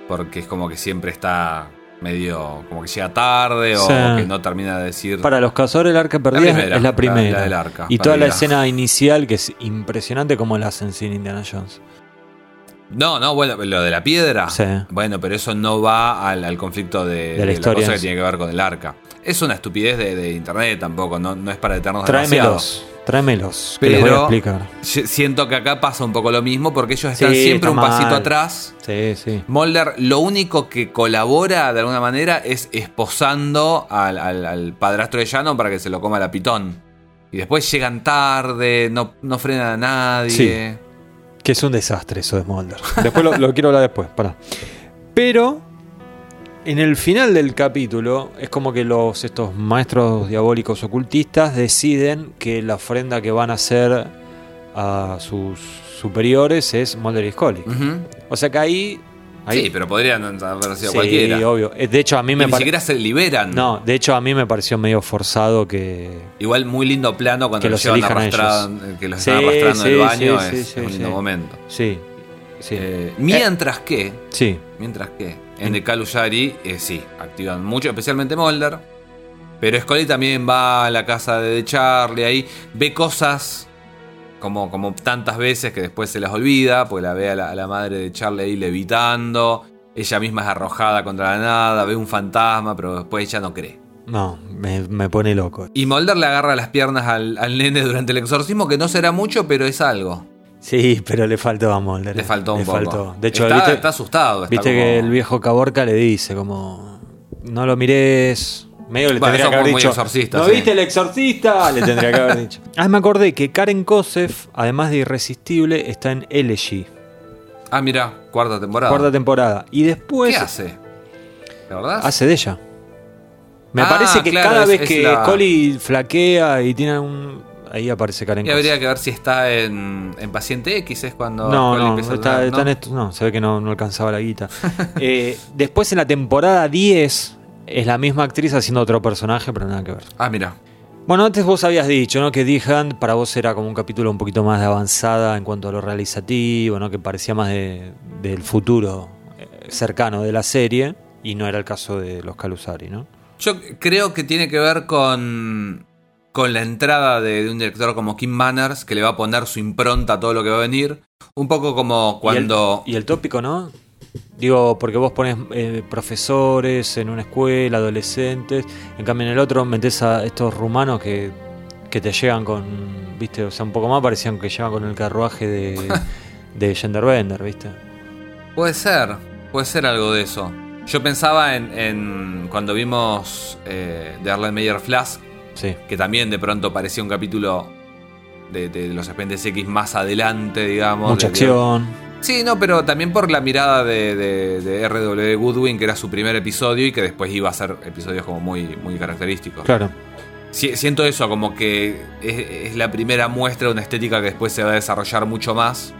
Porque es como que siempre está medio. como que llega tarde o que no termina de decir. Para los cazadores del arca perdida primera, es la primera. la del arca y toda la escena inicial que es impresionante como la hacen sin Indiana Jones. No, no, bueno, lo de la piedra. Sí. Bueno, pero eso no va al, al conflicto de, De la de historia cosa que en sí. tiene que ver con el arca. Es una estupidez de, de internet tampoco, no, no es para detenernos. Tráemelos, tráemelos, que les voy a Pero explicar. si- siento que acá pasa un poco lo mismo porque ellos están Sí, siempre está un pasito atrás. Sí, sí. Mulder lo único que colabora de alguna manera es esposando al, al- al padrastro de Shannon para que se lo coma la pitón. Y después llegan tarde, no, no frenan a nadie. Que es un desastre eso de Mulder. Después lo, lo quiero hablar después, pará. Pero en el final del capítulo es como que los estos maestros diabólicos ocultistas deciden que la ofrenda que van a hacer a sus superiores es Mulder y Scully. O sea que ahí, ahí Sí, pero podrían haber sido sí, cualquiera. obvio. Eh, De hecho a mí Y me ni pare- siquiera se liberan. No, de hecho a mí me pareció medio forzado que Igual muy lindo plano cuando Que los llevan arrastrando, que los están Sí, arrastrando en el sí, baño, sí, es, sí, un sí, lindo sí. momento. sí, sí. Eh, mientras que, sí. mientras que, en The Caluyari, eh, sí, activan mucho, especialmente Mulder. Pero Scully también va a la casa de Charlie ahí, ve cosas como, como tantas veces que después se las olvida, porque la ve a la, a la madre de Charlie ahí levitando, ella misma es arrojada contra la nada, ve un fantasma, pero después ella no cree. No, me, me pone loco. Y Mulder le agarra las piernas al, al nene durante el exorcismo, que no será mucho, pero es algo. Sí, pero le faltó a Mulder. Le faltó un poco. faltó. De hecho, está, viste, está asustado. está viste como- que el viejo Caborca le dice como no lo mires. Medio le Bueno, tendría que haber dicho. exorcista, ¿No sí. viste el exorcista? Le tendría que haber dicho. Ah, me acordé que Karen Kosef, además de Irresistible, está en Elegy, Ah, mira, cuarta temporada. cuarta temporada. Y después ¿Qué hace? ¿La verdad? hace de ella. Me Ah, parece que claro, cada es- vez es que la- Scully flaquea y tiene un. Ahí aparece Karen Y habría que ver si está en, en Paciente X, es cuando. No, no, empieza a está, está en esto- no, se ve que no, no alcanzaba la guita. Eh, después en la temporada 10 es la misma actriz haciendo otro personaje, pero nada que ver. Ah, mira. Bueno, antes vos habías dicho, ¿no? Que D-Hand para vos era como un capítulo un poquito más de avanzada en cuanto a lo realizativo, ¿no? Que parecía más de- del futuro eh, cercano de la serie, y no era el caso de los Calusari, ¿no? Yo creo que tiene que ver con. Con la entrada de, de un director como Kim Manners, que le va a poner su impronta a todo lo que va a venir. Un poco como cuando. Y el, y el tópico, ¿no? Digo, porque vos pones eh, profesores en una escuela, adolescentes, en cambio en el otro metés a estos rumanos que, que te llegan con, viste, o sea, un poco más parecían que llegan con el carruaje de, de Genderbender, viste. Puede ser, puede ser algo de eso. Yo pensaba en, en cuando vimos eh, de Arlen Meyer Flask, Sí. que también de pronto parecía un capítulo de, de los Expedientes X más adelante, digamos. Mucha de- acción. Sí, no, pero también por la mirada de, de, de R.W. Goodwin, que era su primer episodio y que después iba a ser episodios como muy, muy característicos. Claro. Si- siento eso, como que es, es la primera muestra de una estética que después se va a desarrollar mucho más.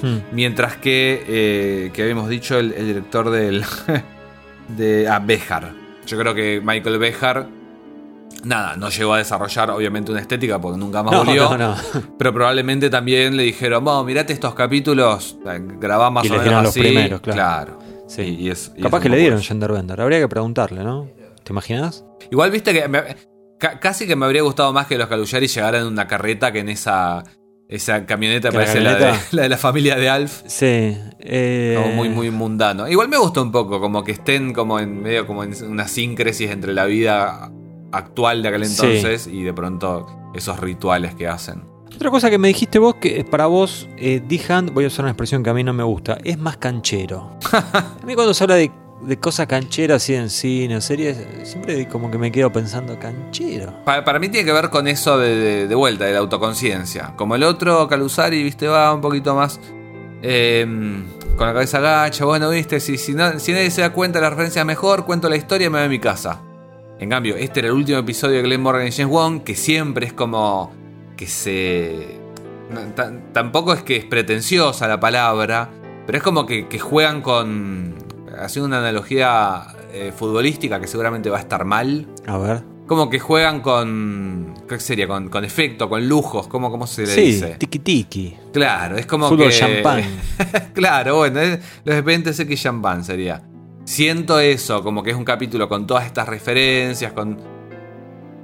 Hmm. Mientras que, eh, que habíamos dicho, el, el director del. de. Ah, Bejar. Yo creo que Michael Bejar Nada, no llegó a desarrollar obviamente una estética porque nunca más No, volvió. no, no. Pero probablemente también le dijeron, vamos, mirate estos capítulos, eh, grabá más Y o menos dieron los así". primeros, claro. Sí. Y- y es- y Capaz es que le dieron. Genderbender. Habría que preguntarle, ¿no? ¿Te imaginas? Igual viste que me- ca- casi que me habría gustado más que los Caluyari llegaran en una carreta que en esa, esa camioneta ¿Que la parece la, de, la de la familia de Alf. Sí. eh, Como muy, muy mundano. Igual me gusta un poco, como que estén como en medio como en una síncresis entre la vida actual de aquel Sí. entonces y de pronto esos rituales que hacen. Otra cosa que me dijiste vos, que para vos, eh, D-Hand, voy a usar una expresión que a mí no me gusta, es más canchero. a mí cuando se habla de, de cosas cancheras así en cine o series, siempre como que me quedo pensando, canchero. Para, para mí tiene que ver con eso de, de- de vuelta, de la autoconciencia. Como el otro, Calusari, viste, va un poquito más eh, con la cabeza gacha. Bueno, viste, si, si, no- si nadie se da cuenta de la referencia mejor, cuento la historia y me voy a mi casa. En cambio, este era el último episodio de Glenn Morgan y James Wong, que siempre es como que se... tampoco es que es pretenciosa la palabra, pero es como que, que juegan con... Haciendo una analogía eh, futbolística que seguramente va a estar mal. A ver. Como que juegan con. ¿Qué sería? Con, con efecto, con lujos. ¿Cómo, cómo se le Sí, dice? tiki tiki. Claro, es como Fútbol que. champán. claro, bueno, es, los expedientes X champán sería. Siento eso, como que es un capítulo con todas estas referencias, con.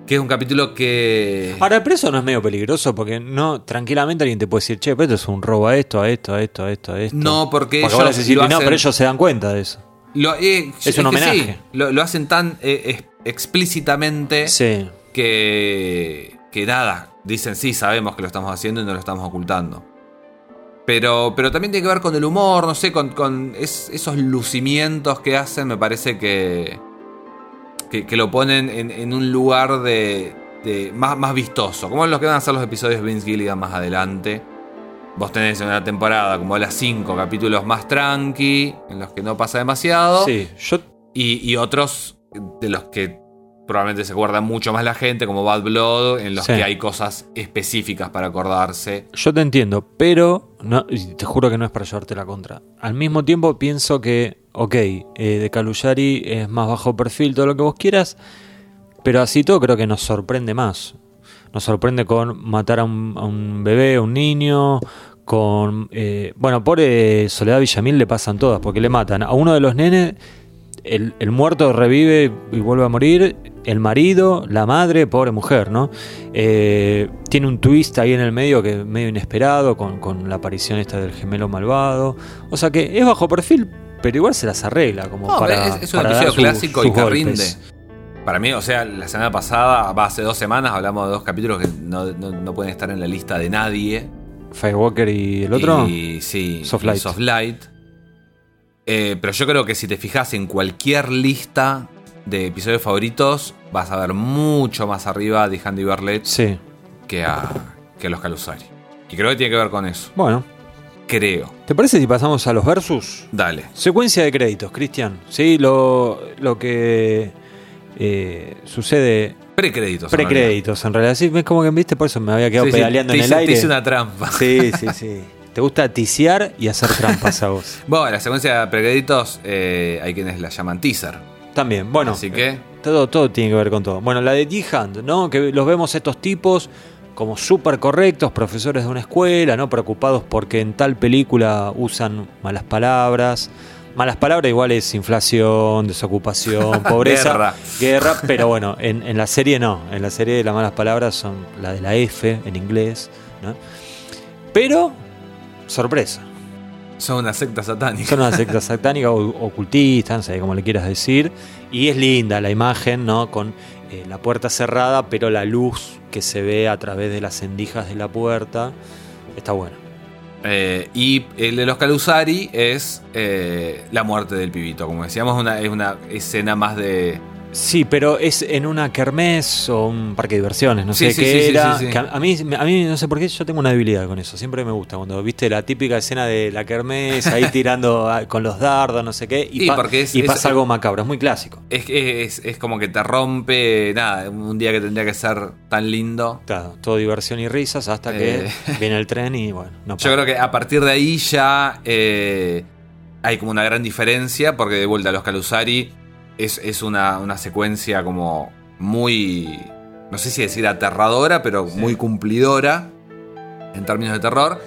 Que es un capítulo que. Ahora, pero eso no es medio peligroso porque no, tranquilamente alguien te puede decir, che, pero esto es un robo a esto, a esto, a esto, a esto, a esto. No, porque Porque ellos lo no, hacen- pero ellos se dan cuenta de eso. Lo- eh, Es un homenaje. sí, lo, lo hacen tan eh, ex- explícitamente Sí. que, que nada, dicen sí, sabemos que lo estamos haciendo y no lo estamos ocultando. Pero, pero también tiene que ver con el humor, no sé, con, con es- esos lucimientos que hacen, me parece que, que, que lo ponen en, en un lugar de, de más, más vistoso, como los que van a ser los episodios de Vince Gilligan más adelante. Vos tenés en una temporada como las 5 capítulos más tranqui, en los que no pasa demasiado. Sí, yo Y, y otros de los que probablemente se acuerda mucho más la gente, como Bad Blood, en los Sí. que hay cosas específicas para acordarse. Yo te entiendo, pero no, te juro que no es para llevarte la contra. Al mismo tiempo pienso que, ok, eh, de Caluyari es más bajo perfil, todo lo que vos quieras, pero así todo creo que nos sorprende más. Nos sorprende con matar a un, bebé, a un niño, con... eh, bueno, por Soledad Villamil le pasan todas, porque le matan a uno de los nenes, el, el muerto revive y vuelve a morir, el marido, la madre, pobre mujer, ¿no? Eh, tiene un twist ahí en el medio que es medio inesperado, con, con la aparición esta del gemelo malvado. O sea que es bajo perfil, pero igual se las arregla como No, para... es, es un para episodio su- clásico y que rinde. Para mí, o sea, la semana pasada, va, hace dos semanas, hablamos de dos capítulos que no, no- no pueden estar en la lista de nadie. Firewalker y el otro. Y sí, Soft y Light. Soft Light. Eh, pero yo creo que si te fijas en cualquier lista de episodios favoritos, vas a ver mucho más arriba de Handy Barlett Sí. que a, que a los Calusari. Y creo que tiene que ver con eso. Bueno, Creo. ¿te parece si pasamos a los versus? Dale. Secuencia de créditos, Cristian. Sí, lo, lo que eh, sucede. Precréditos. Precréditos, en realidad. Sí, es como que viste, por eso me había quedado Sí, sí, pedaleando te en el te aire. hice una trampa. Sí, sí, sí. Te gusta ticiar y hacer trampas a vos. Bueno, la secuencia de precréditos eh, hay quienes la llaman teaser. También, bueno. Así que. Todo, todo tiene que ver con todo. Bueno, la de D-Hand, ¿no? Que los vemos estos tipos como súper correctos, profesores de una escuela, ¿no? Preocupados porque en tal película usan malas palabras. Malas palabras igual es inflación, desocupación, pobreza, Guerra. guerra, pero bueno, en, en la serie no. En la serie las malas palabras son la de la F en inglés, ¿no? Pero, sorpresa. Son una secta satánica. Son una secta satánica o ocultista, no sé cómo le quieras decir. Y es linda la imagen, ¿no? Con eh, la puerta cerrada, pero la luz que se ve a través de las endijas de la puerta. Está bueno. Eh, y el de los Calusari es eh, la muerte del pibito. Como decíamos, una, es una escena más de. Sí, pero es en una kermés o un parque de diversiones, no Sí, sé sí, qué sí, era. sí, sí. que a, a mí, a mí no sé por qué yo tengo una debilidad con eso. Siempre me gusta cuando viste la típica escena de la kermés ahí tirando a- con los dardos, no sé qué, y, Sí, pa- porque es- y es- pasa algo macabro. Es muy clásico. Es, es, es como que te rompe. Nada, un día que tendría que ser tan lindo. Claro, todo diversión y risas hasta que Eh. viene el tren y bueno, no Yo para. creo que a partir de ahí ya eh, hay como una gran diferencia, porque de vuelta los Calusari es, es una, una secuencia como muy no sé si decir aterradora, pero muy cumplidora en términos de terror.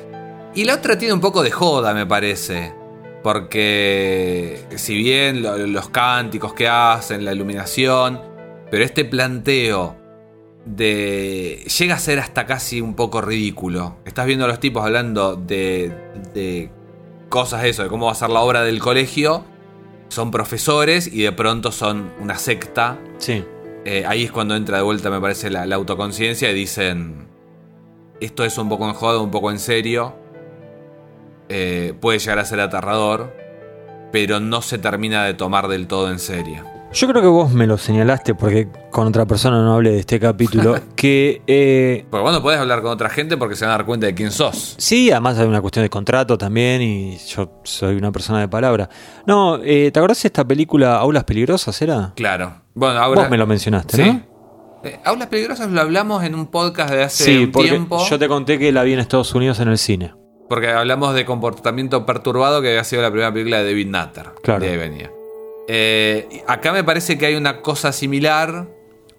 Y la otra tiene un poco de joda, me parece. Porque si bien lo- los cánticos que hacen, la iluminación, pero este planteo de llega a ser hasta casi un poco ridículo. Estás viendo a los tipos hablando de, de cosas eso, de cómo va a ser la obra del colegio. Son profesores y de pronto son una secta. Sí. Eh, ahí es cuando entra de vuelta, me parece, la, la autoconciencia y dicen, esto es un poco en joda, un poco en serio. Eh, puede llegar a ser aterrador, pero no se termina de tomar del todo en serio. Yo creo que vos me lo señalaste porque con otra persona no hablé de este capítulo. que eh, Porque vos no podés hablar con otra gente porque se van a dar cuenta de quién sos. sí, además hay una cuestión de contrato también y yo soy una persona de palabra. No, eh, ¿te acordás de esta película Aulas Peligrosas era? Claro. Bueno, ahora... Vos me lo mencionaste, Sí. ¿no? Eh, Aulas Peligrosas lo hablamos en un podcast de hace Sí, un porque tiempo. yo te conté que la vi en Estados Unidos en el cine. Porque hablamos de comportamiento perturbado, que había sido la primera película de David Nutter. Claro. De ahí venía. Eh, acá me parece que hay una cosa similar.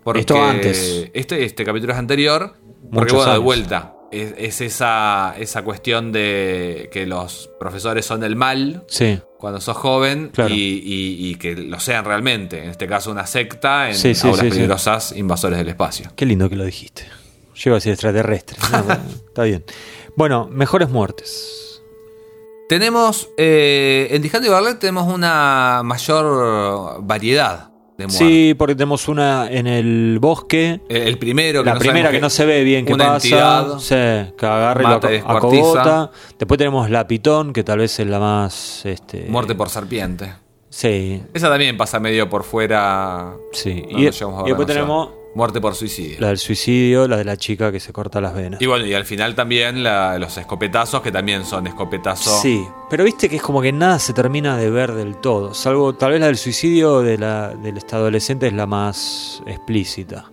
Porque Esto antes. Este, este capítulo es anterior. Porque, Muchos bueno, de vuelta. Es, es esa, esa cuestión de que los profesores son el mal Sí. cuando sos joven Claro. y, y- y que lo sean realmente. En este caso, una secta en Sí, sí, aulas peligrosas, invasores del espacio. Qué lindo que lo dijiste. Llego a decir extraterrestre. No, bueno, está bien. Bueno, mejores muertes. Tenemos, eh, en Dijando y Barlet tenemos una mayor variedad de muertes. Sí, porque tenemos una en el bosque. El, el primero que La no primera que no se ve bien qué pasa. entidad. Sí, que agarra y lo Mata y acogota. Después tenemos la pitón, que tal vez es la más. Este, Muerte por serpiente. Sí, Esa también pasa medio por fuera. sí. No y, después tenemos Muerte por suicidio. la del suicidio, la de la chica que se corta las venas. Y bueno, y al final también la- los escopetazos, que también son escopetazos. Sí, pero viste que es como que nada se termina de ver del todo, salvo tal vez la del suicidio de la, del adolescente es la más explícita.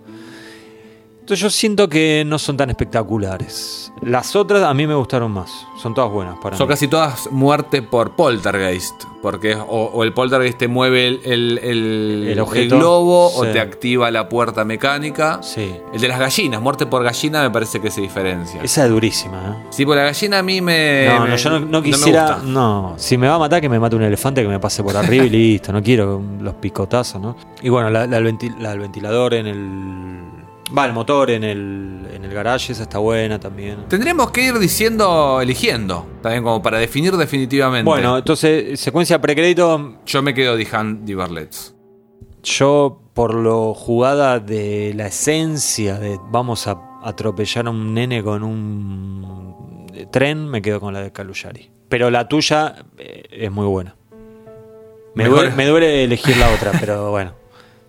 Entonces yo siento que no son tan espectaculares. Las otras a mí me gustaron más, son todas buenas para Son mí. casi todas muerte por poltergeist. Porque o, o el poltergeist te mueve el, el- el- El objeto, globo o te activa la puerta mecánica. Sí, El de las gallinas, muerte por gallina, me parece que se diferencia. esa es durísima. ¿eh? Sí, por la gallina a mí me. No, no, yo no, no quisiera. No, si me va a matar, que me mate un elefante que me pase por arriba y listo. No quiero los picotazos, ¿no? Y bueno, la, la del ventilador en el. Va, el motor en el, en el garage, esa está buena también. Tendremos que ir diciendo, eligiendo, también como para definir definitivamente. Bueno, entonces, secuencia precrédito. yo me quedo Dijan Diverlets. Yo, por lo jugada de la esencia de vamos a atropellar a un nene con un tren, me quedo con la de Caluyari. Pero la tuya eh, es muy buena. Me, duele, me duele elegir la otra, pero bueno.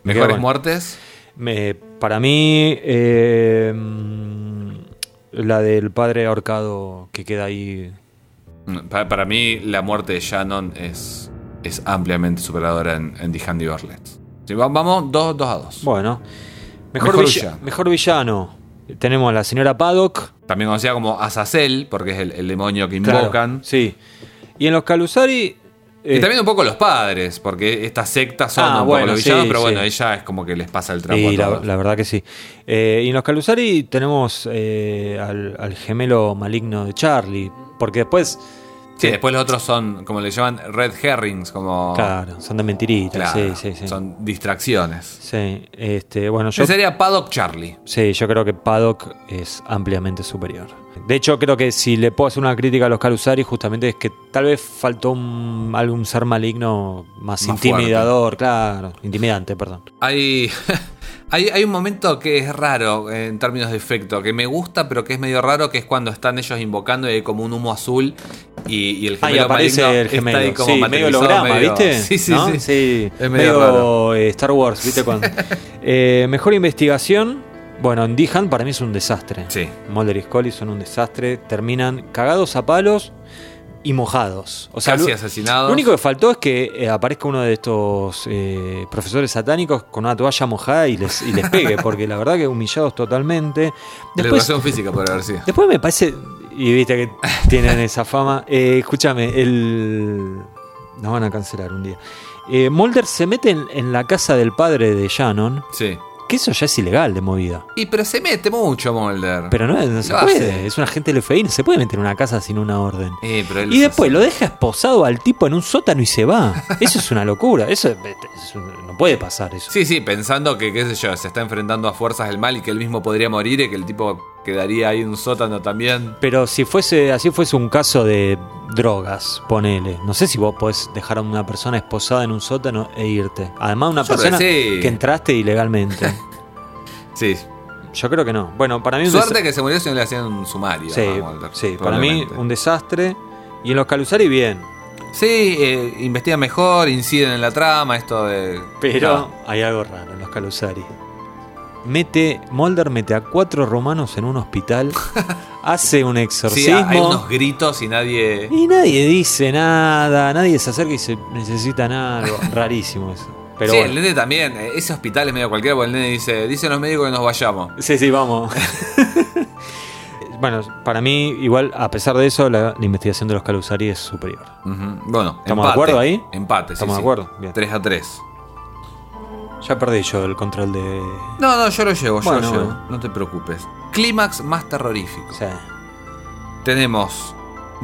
Mejores muertes. Me- para mí, eh, mm, la del padre ahorcado que queda ahí. Para, para mí, la muerte de Shannon es, es ampliamente superadora en, en Diverlets. Sí, va- vamos 2 a 2. Bueno, mejor, Mejor villa- villano. mejor villano. Tenemos a la señora Paddock. También conocida como Azazel, porque es el, el demonio que Claro, invocan. sí. Y en los Calusari. Y eh, también un poco los padres, porque estas sectas son Ah, un bueno, poco los villanos, sí, pero bueno, sí. ella es como que les pasa el trapo y a la, todos. la verdad que sí. Eh, y en los Calusari tenemos eh, al, al gemelo maligno de Charlie. Porque después. Sí, después los otros son, como le llaman, red herrings, como... Claro, son de mentiritas. Claro, sí, sí, sí. Son distracciones. Sí, este, bueno, yo, Ese sería Paddock Charlie. sí, yo creo que Paddock es ampliamente superior. De hecho, creo que si le puedo hacer una crítica a los Calusari, justamente es que tal vez faltó un, algún ser maligno más, Más intimidador, claro, intimidante, perdón. Hay, hay, hay un momento que es raro en términos de efecto, que me gusta, pero que es medio raro, que es cuando están ellos invocando y hay como un humo azul y, y el Ah, y gemelo aparece el gemelo. está ahí como sí, medio holograma, medio- ¿viste? Sí, sí, ¿No? sí. Es medio medio raro. eh, Star Wars, ¿viste? Cuando... Eh, mejor investigación. Bueno, en Dihan para mí es un desastre. Sí. Mulder y Scully son un desastre. Terminan cagados a palos y mojados. O sea, Casi lo, asesinados. lo único que faltó es que eh, aparezca uno de estos eh, profesores satánicos con una toalla mojada y les, y les pegue, porque la verdad que humillados totalmente. La Después, educación física por haber sido. Después me parece. Y viste que tienen esa fama. Eh, escúchame, el. Nos van a cancelar un día. Eh, Mulder se mete en, en la casa del padre de Shannon, Sí. Que eso ya es ilegal de movida. Y pero se mete mucho Mulder. Pero no, no se Lo puede. hace. Es un agente del FBI, no se puede meter en una casa sin una orden. Eh, pero él Y es después lo deja esposado al tipo en un sótano y se va. Eso es una locura. Eso es- es un- no puede pasar eso. Sí, sí, pensando que, qué sé yo, se está enfrentando a fuerzas del mal y que él mismo podría morir y que el tipo quedaría ahí en un sótano también. Pero si fuese así fuese un caso de drogas, ponele. No sé si vos podés dejar a una persona esposada en un sótano e irte. Además, una Yo persona que sí. que entraste ilegalmente. Sí. Yo creo que no. Bueno, para mí Suerte que se murió si no le hacían un sumario. Sí, sí, para mí un desastre. Y en los Calusari bien. Sí, eh, investigan mejor, inciden en la trama, esto de... Pero No. hay algo raro en los Calusari. Mete, Mulder mete a cuatro romanos en un hospital, hace un Sí, exorcismo. hay unos gritos y nadie... Y nadie dice nada, nadie se acerca y se necesitan algo. Rarísimo eso. Pero sí, bueno. el nene también. eh, Ese hospital es medio cualquiera porque el nene dice, dicen los médicos que nos vayamos. Sí, sí, vamos. bueno, para mí, igual, a pesar de eso, la, la investigación de los Calusari es superior. Bueno, ¿Estamos de acuerdo ahí? Empate, sí, ¿Estamos de acuerdo? Bien. 3 a 3. Ya perdí yo el control de. No, no, yo lo llevo, yo lo llevo. bueno. No te preocupes. Clímax más terrorífico. Sea, Tenemos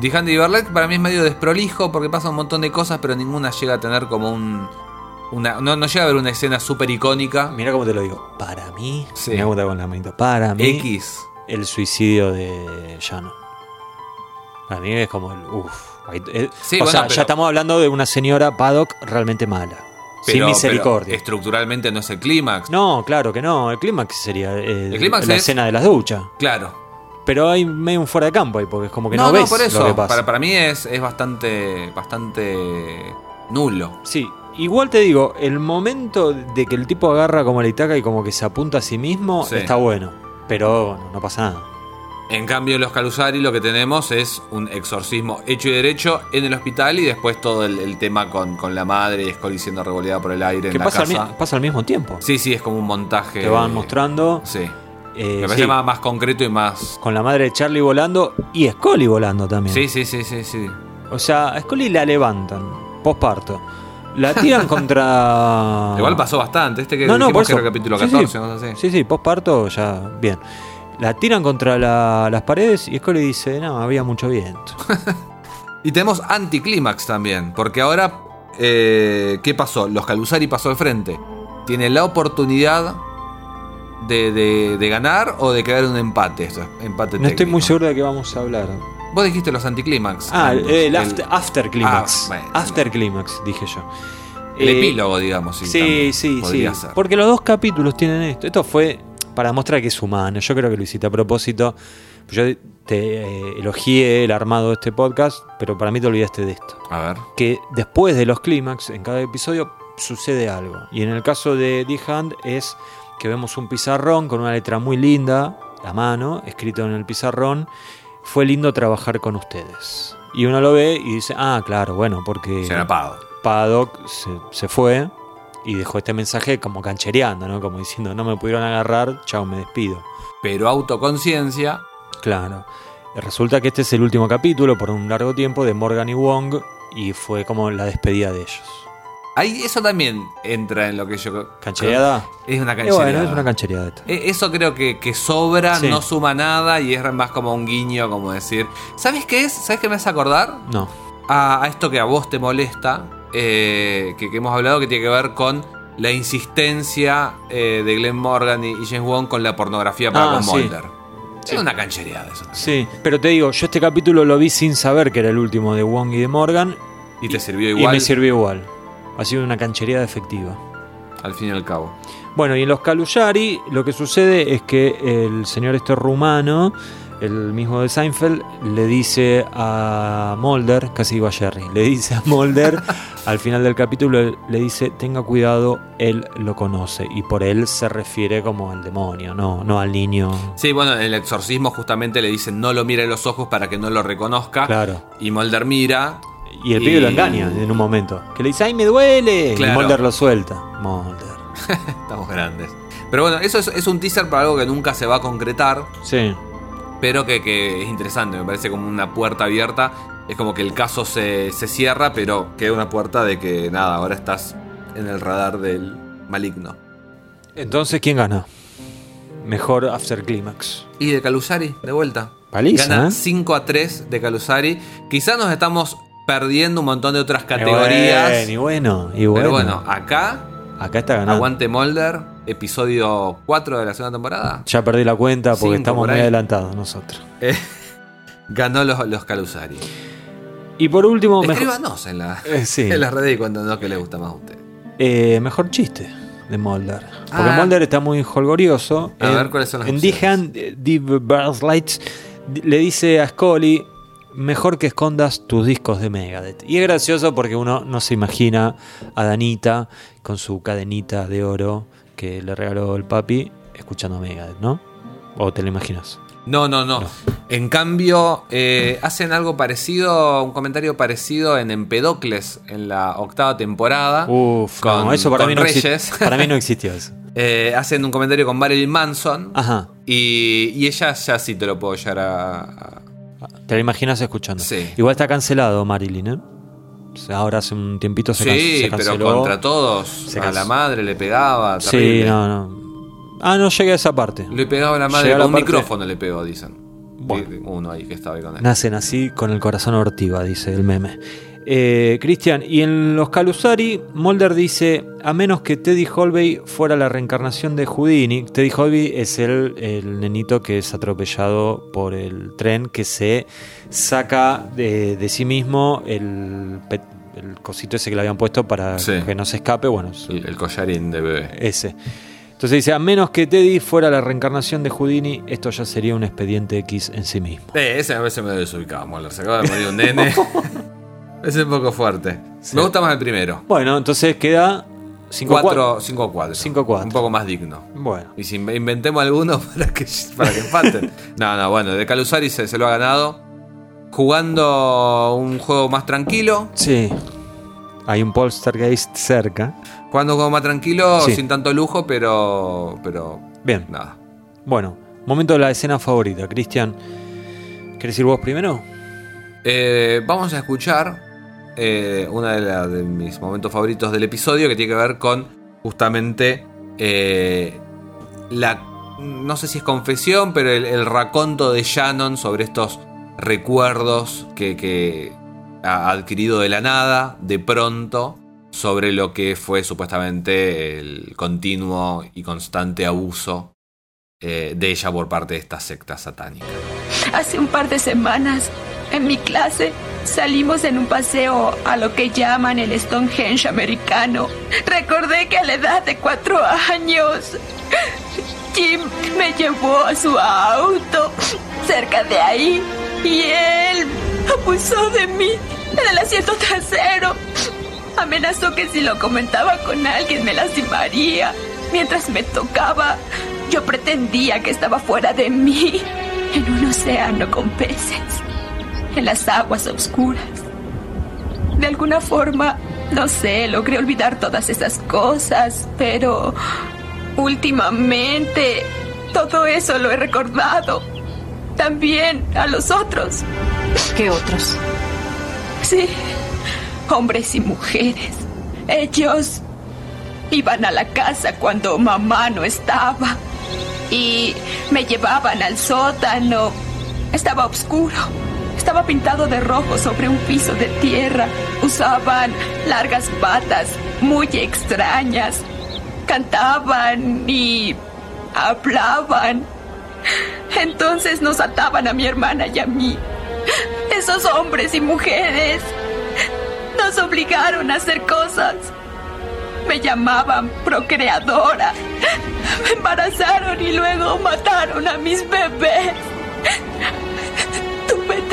The Handy Barlet, para mí es medio desprolijo porque pasa un montón de cosas, pero ninguna llega a tener como un. Una, no, no llega a haber una escena súper icónica. mira cómo te lo digo. Para mí, Sí. te hago con la manito. Para mí, X. el suicidio de Llano. Para mí es como el. Uff. Sí, o bueno, sea, pero- ya estamos hablando de una señora Paddock realmente mala. Sin misericordia. pero estructuralmente no es el clímax. No, claro que no. El clímax sería eh, El clímax la es- escena de las duchas. Claro. Pero hay medio un fuera de campo ahí, porque es como que no, no, no, ves por eso. lo que pasa. Para, para mí es, es bastante. bastante. nulo. Sí, igual te digo, el momento de que el tipo agarra como la itaca y como que se apunta a sí mismo Sí. está bueno. Pero bueno, no pasa nada. En cambio, en los Calusari lo que tenemos es un exorcismo hecho y derecho en el hospital y después todo el, el tema con, con la madre y Scully siendo revoleada por el aire Que en la pasa al, casa. mi- pasa al mismo tiempo. Sí, sí, es como un montaje. Te van mostrando. Sí. eh, Me parece sí, más, más concreto y más. con la madre de Charlie volando y Scully volando también. Sí, sí, sí, sí, sí. O sea, a Scully la levantan, posparto. La tiran contra. Igual pasó bastante. Este que No, no, que era capítulo Sí, 14, sí. cosas así. Sí, sí, posparto ya, bien. La tiran contra la- las paredes y Scully dice, no, había mucho viento. Y tenemos anticlímax también, porque ahora, eh, ¿qué pasó? Los Calusari pasó al frente. Tiene la oportunidad de, de- de ganar o de quedar en un empate. Empate No estoy muy seguro de qué vamos a hablar. Vos dijiste los anticlímax. Ah, el, after, after clímax. Ah, bueno. after clímax, dije yo. El Eh, epílogo, digamos. Sí, Sí, sí, sí. podría ser. Porque los dos capítulos tienen esto. Esto fue para mostrar que es humano. Yo creo que lo hiciste a propósito. Yo te eh, elogié el armado de este podcast, pero para mí te olvidaste de esto. A ver. Que después de los clímax, en cada episodio, sucede algo. Y en el caso de The Hand es que vemos un pizarrón con una letra muy linda, a mano, escrito en el pizarrón. Fue lindo trabajar con ustedes. Y uno lo ve y dice, ah, claro, bueno, porque... Será Pado. Paddock se, se fue y dejó este mensaje como canchereando, ¿no? Como diciendo, no me pudieron agarrar, chao, me despido. Pero autoconciencia. Claro. Resulta que este es el último capítulo por un largo tiempo de Morgan y Wong y fue como la despedida de ellos. Ahí eso también entra en lo que yo. ¿Canchereada? Es una canchereada. bueno, es una canchereada. E- Eso creo que, que sobra, Sí. no suma nada y es más como un guiño, como decir. ¿Sabes qué es? ¿Sabes qué me hace acordar? No. A, a esto que a vos te molesta, eh, que, que hemos hablado, que tiene que ver con la insistencia eh, de Glenn Morgan y, y James Wong con la pornografía para Ah, con sí. Mulder. Sí. Es una canchereada eso. Sí, pero te digo, yo este capítulo lo vi sin saber que era el último de Wong y de Morgan Y te sirvió y igual, me sirvió igual. Ha sido una canchereada efectiva. al fin y al cabo. Bueno, y en los Caluyari lo que sucede es que el señor este rumano, el mismo de Seinfeld, le dice a Mulder, casi digo a Jerry, le dice a Mulder, al final del capítulo le dice, tenga cuidado, él lo conoce. Y por él se refiere como al demonio, no, no al niño. Sí, bueno, en el exorcismo justamente le dicen no lo mire en los ojos para que no lo reconozca. Claro. Y Mulder mira. Y el Y- pibe lo engaña en un momento. Que le dice, ¡ay, me duele! Claro. Y Mulder lo suelta. Mulder. Estamos grandes. Pero bueno, eso es, es un teaser para algo que nunca se va a concretar. Sí. Pero que, que es interesante, me parece como una puerta abierta. Es como que el caso se, se cierra, pero queda una puerta de que nada, ahora estás en el radar del maligno. Entonces, ¿quién gana? Mejor After Climax. Y de Calusari, de vuelta. Paliza, Gana ¿eh? 5 a 3 de Calusari. Quizás nos estamos perdiendo un montón de otras categorías. Y bueno, y bueno. Pero bueno, acá, Acá está ganando. Aguante Molder, episodio 4 de la segunda temporada. Ya perdí la cuenta porque Cinco estamos por muy adelantados nosotros. Eh, ganó los, los Calusari. Y por último, mejor, Escríbanos en, la, Eh, sí. en las redes y cuéntanos qué les gusta más a usted. eh, mejor chiste de Mulder. Porque Ah. Mulder está muy holgorioso. A En- ver, ¿cuáles son las En? The Hand, eh, Birds Lights le dice a Scully, mejor que escondas tus discos de Megadeth. Y es gracioso porque uno no se imagina a Danita con su cadenita de oro que le regaló el papi escuchando Megadeth, ¿no? ¿O te lo imaginas? No, no, no. En cambio, eh, hacen algo parecido, un comentario parecido en Empedocles, en la octava temporada. Uf, con, no, eso para con mí no, exi- Reyes. para mí no existió eso. Eh, hacen un comentario con Marilyn Manson. Ajá. Y, y ella ya sí te lo puedo llegar a. Te lo imaginas escuchando. Sí. Igual está cancelado Marilyn, ¿eh? Ahora hace un tiempito se, can- Sí, se pero canceló. contra todos. Se a la madre le pegaba. Sí, no, no. Ah, no llegué a esa parte. Le pegaba a la madre Llega con la un parte- micrófono, le pegó, dicen. Bueno. Uno ahí que estaba ahí con él. Nacen así con el corazón ortiva, dice el meme. Eh, Cristian, y en los Calusari, Mulder dice, a menos que Teddy Holby fuera la reencarnación de Houdini, Teddy Holby es el, el nenito que es atropellado por el tren que se saca de, de sí mismo el, el cosito ese que le habían puesto para Sí. que no se escape, bueno, El, el collarín de bebé. ese. Entonces dice, a menos que Teddy fuera la reencarnación de Houdini, esto ya sería un expediente X en sí mismo. Eh, ese a veces me desubicado, Moller. Se acaba de morir un nene. es un poco fuerte. Me gusta más el primero. Bueno, entonces queda 5 4, 5 a 4. 5 a 4. Un poco más digno. Bueno, Y si inventemos alguno para que, para que empaten. no, no, bueno, de Calusari se, se lo ha ganado. Jugando un juego más tranquilo. sí. Hay un poltergeist cerca. Jugando un juego más tranquilo, Sí. sin tanto lujo, pero. Pero. Bien. Nada. Bueno, momento de la escena favorita. Cristian, ¿querés ir vos primero? Eh, vamos a escuchar eh, una de, mis momentos favoritos del episodio que tiene que ver con justamente eh, la. No sé si es confesión, pero el, el raconto de Shannon sobre estos recuerdos que, que ha adquirido de la nada, de pronto, sobre lo que fue supuestamente el continuo y constante abuso eh, de ella por parte de esta secta satánica. Hace un par de semanas, en mi clase, salimos en un paseo a lo que llaman el Stonehenge americano. Recordé que a la edad de cuatro años, Jim me llevó a su auto cerca de ahí y él abusó de mí en el asiento trasero. Amenazó que si lo comentaba con alguien me lastimaría. Mientras me tocaba, yo pretendía que estaba fuera de mí, en un océano con peces, en las aguas oscuras. De alguna forma, no sé, logré olvidar todas esas cosas, pero últimamente todo eso lo he recordado. También a los otros. ¿Qué otros? Sí, hombres y mujeres. Ellos iban a la casa cuando mamá no estaba y me llevaban al sótano. Estaba oscuro. Estaba pintado de rojo sobre un piso de tierra. Usaban largas patas muy extrañas. Cantaban y hablaban. Entonces nos ataban a mi hermana y a mí. Esos hombres y mujeres nos obligaron a hacer cosas. Me llamaban procreadora. Me embarazaron y luego mataron a mis bebés.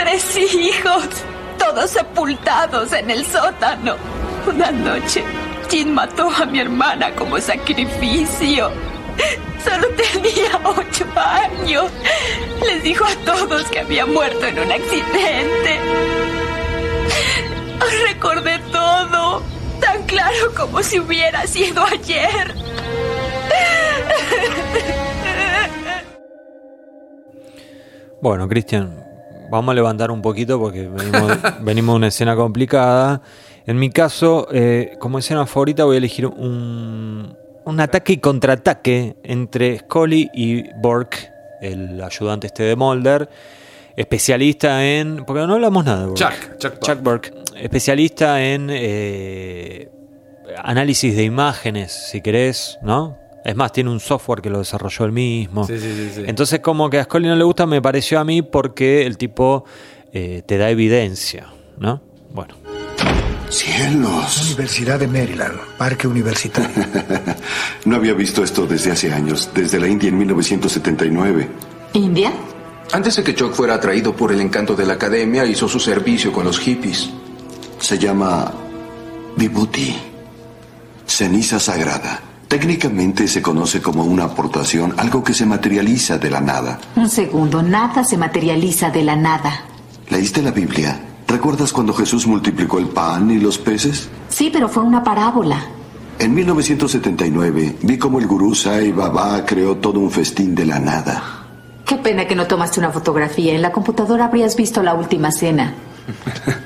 Tres hijos, todos sepultados en el sótano. Una noche, Jim mató a mi hermana como sacrificio. Solo tenía ocho años. Les dijo a todos que había muerto en un accidente. Recordé todo, tan claro como si hubiera sido ayer. Bueno, Cristian, vamos a levantar un poquito porque venimos, venimos de una escena complicada. En mi caso, eh, como escena favorita voy a elegir un, un ataque y contraataque entre Scully y Bork, el ayudante este de Mulder, especialista en... Porque no hablamos nada de Bork. Chuck, Chuck. Chuck Bork, especialista en eh, análisis de imágenes, si querés, ¿no? Es más, tiene un software que lo desarrolló él mismo. Sí, sí, sí, sí. Entonces, como que a Scully no le gusta, me pareció a mí porque el tipo eh, te da evidencia, ¿no? Bueno. Cielos. Universidad de Maryland, Parque Universitario. No había visto esto desde hace años, desde la India en 1979. ¿India? Antes de que Chuck fuera atraído por el encanto de la academia, hizo su servicio con los hippies. Se llama Vibhuti, ceniza sagrada. Técnicamente se conoce como una aportación, algo que se materializa de la nada. Un segundo, nada se materializa de la nada. ¿Leíste la Biblia? ¿Recuerdas cuando Jesús multiplicó el pan y los peces? Sí, pero fue una parábola. En 1979 vi cómo el gurú Sai Baba creó todo un festín de la nada. Qué pena que no tomaste una fotografía. En la computadora habrías visto la última cena.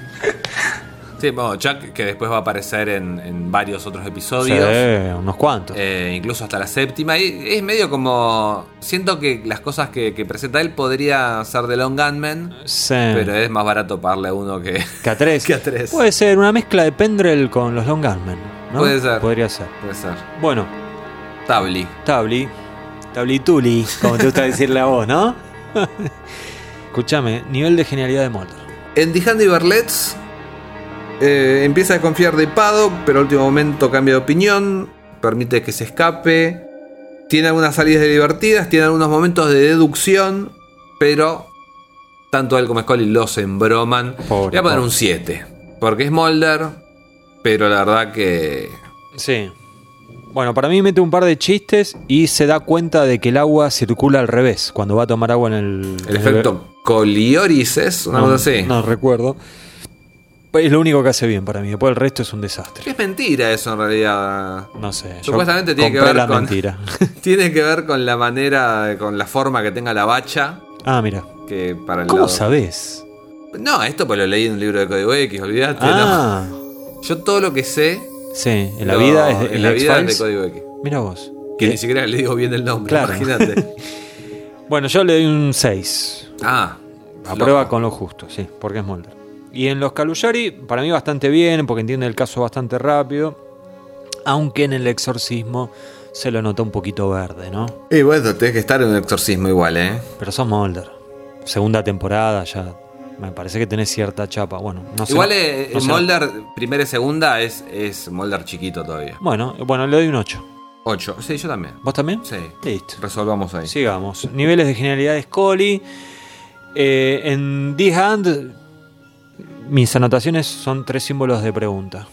Sí, bueno, Chuck, que después va a aparecer en, en varios otros episodios. Sí, unos cuantos. Eh, incluso hasta la séptima. Y es medio como. Siento que las cosas que, que presenta él podría ser de Long Gunman. Sí. Pero es más barato pagarle a uno que, Que a tres. que a tres. Puede ser una mezcla de Pendrell con los Long Gunmen, ¿no? Puede ser. Podría ser. Puede ser. Bueno, Tabli. Tabli. Tabli Tuli, como te gusta decirle a vos, ¿no? Escúchame, nivel de genialidad de Mulder. En The Handy Berlets eh, empieza a confiar de Paddock, pero al último momento cambia de opinión, permite que se escape. Tiene algunas salidas divertidas, tiene algunos momentos de deducción, pero tanto él como Scully los embroman. Pobre, Voy a poner pobre. un 7, porque es Mulder, pero la verdad que... Sí. Bueno, para mí mete un par de chistes y se da cuenta de que el agua circula al revés cuando va a tomar agua en el... El en efecto Colioris es una No, cosa así. no recuerdo. Es lo único que hace bien para mí. Después el resto es un desastre. Es mentira eso en realidad. No sé. yo Supuestamente tiene que ver la con mentira. tiene que ver con la manera, con la forma que tenga la bacha, ah, mira. que para el ¿Cómo lado- sabés? No, esto pues lo leí en un libro de código X, olvídate. Ah, no. Yo todo lo que sé sí. En la lo- vida es de, en la vida es de X-Files. código X. Mira vos. Que ni siquiera le digo bien el nombre, Claro. imagínate. Bueno, yo le doy un 6. ah, A prueba con lo justo, sí, porque es Mulder. Y en los Caluyari, para mí bastante bien, porque entiende el caso bastante rápido. Aunque en el exorcismo se lo nota un poquito verde, ¿no? Y bueno, tenés que estar en un exorcismo igual, ¿eh? Pero sos Mulder. Segunda temporada ya. Me parece que tenés cierta chapa. Bueno, no sé. igual eh, no sé. Mulder, primera y segunda, es, es Mulder chiquito todavía. Bueno, bueno, le doy un 8. 8. Sí, yo también. ¿Vos también? Sí. Listo. Resolvamos ahí. Sigamos. Niveles de genialidad de Scully. Eh, en The Hand, mis anotaciones son tres símbolos de pregunta.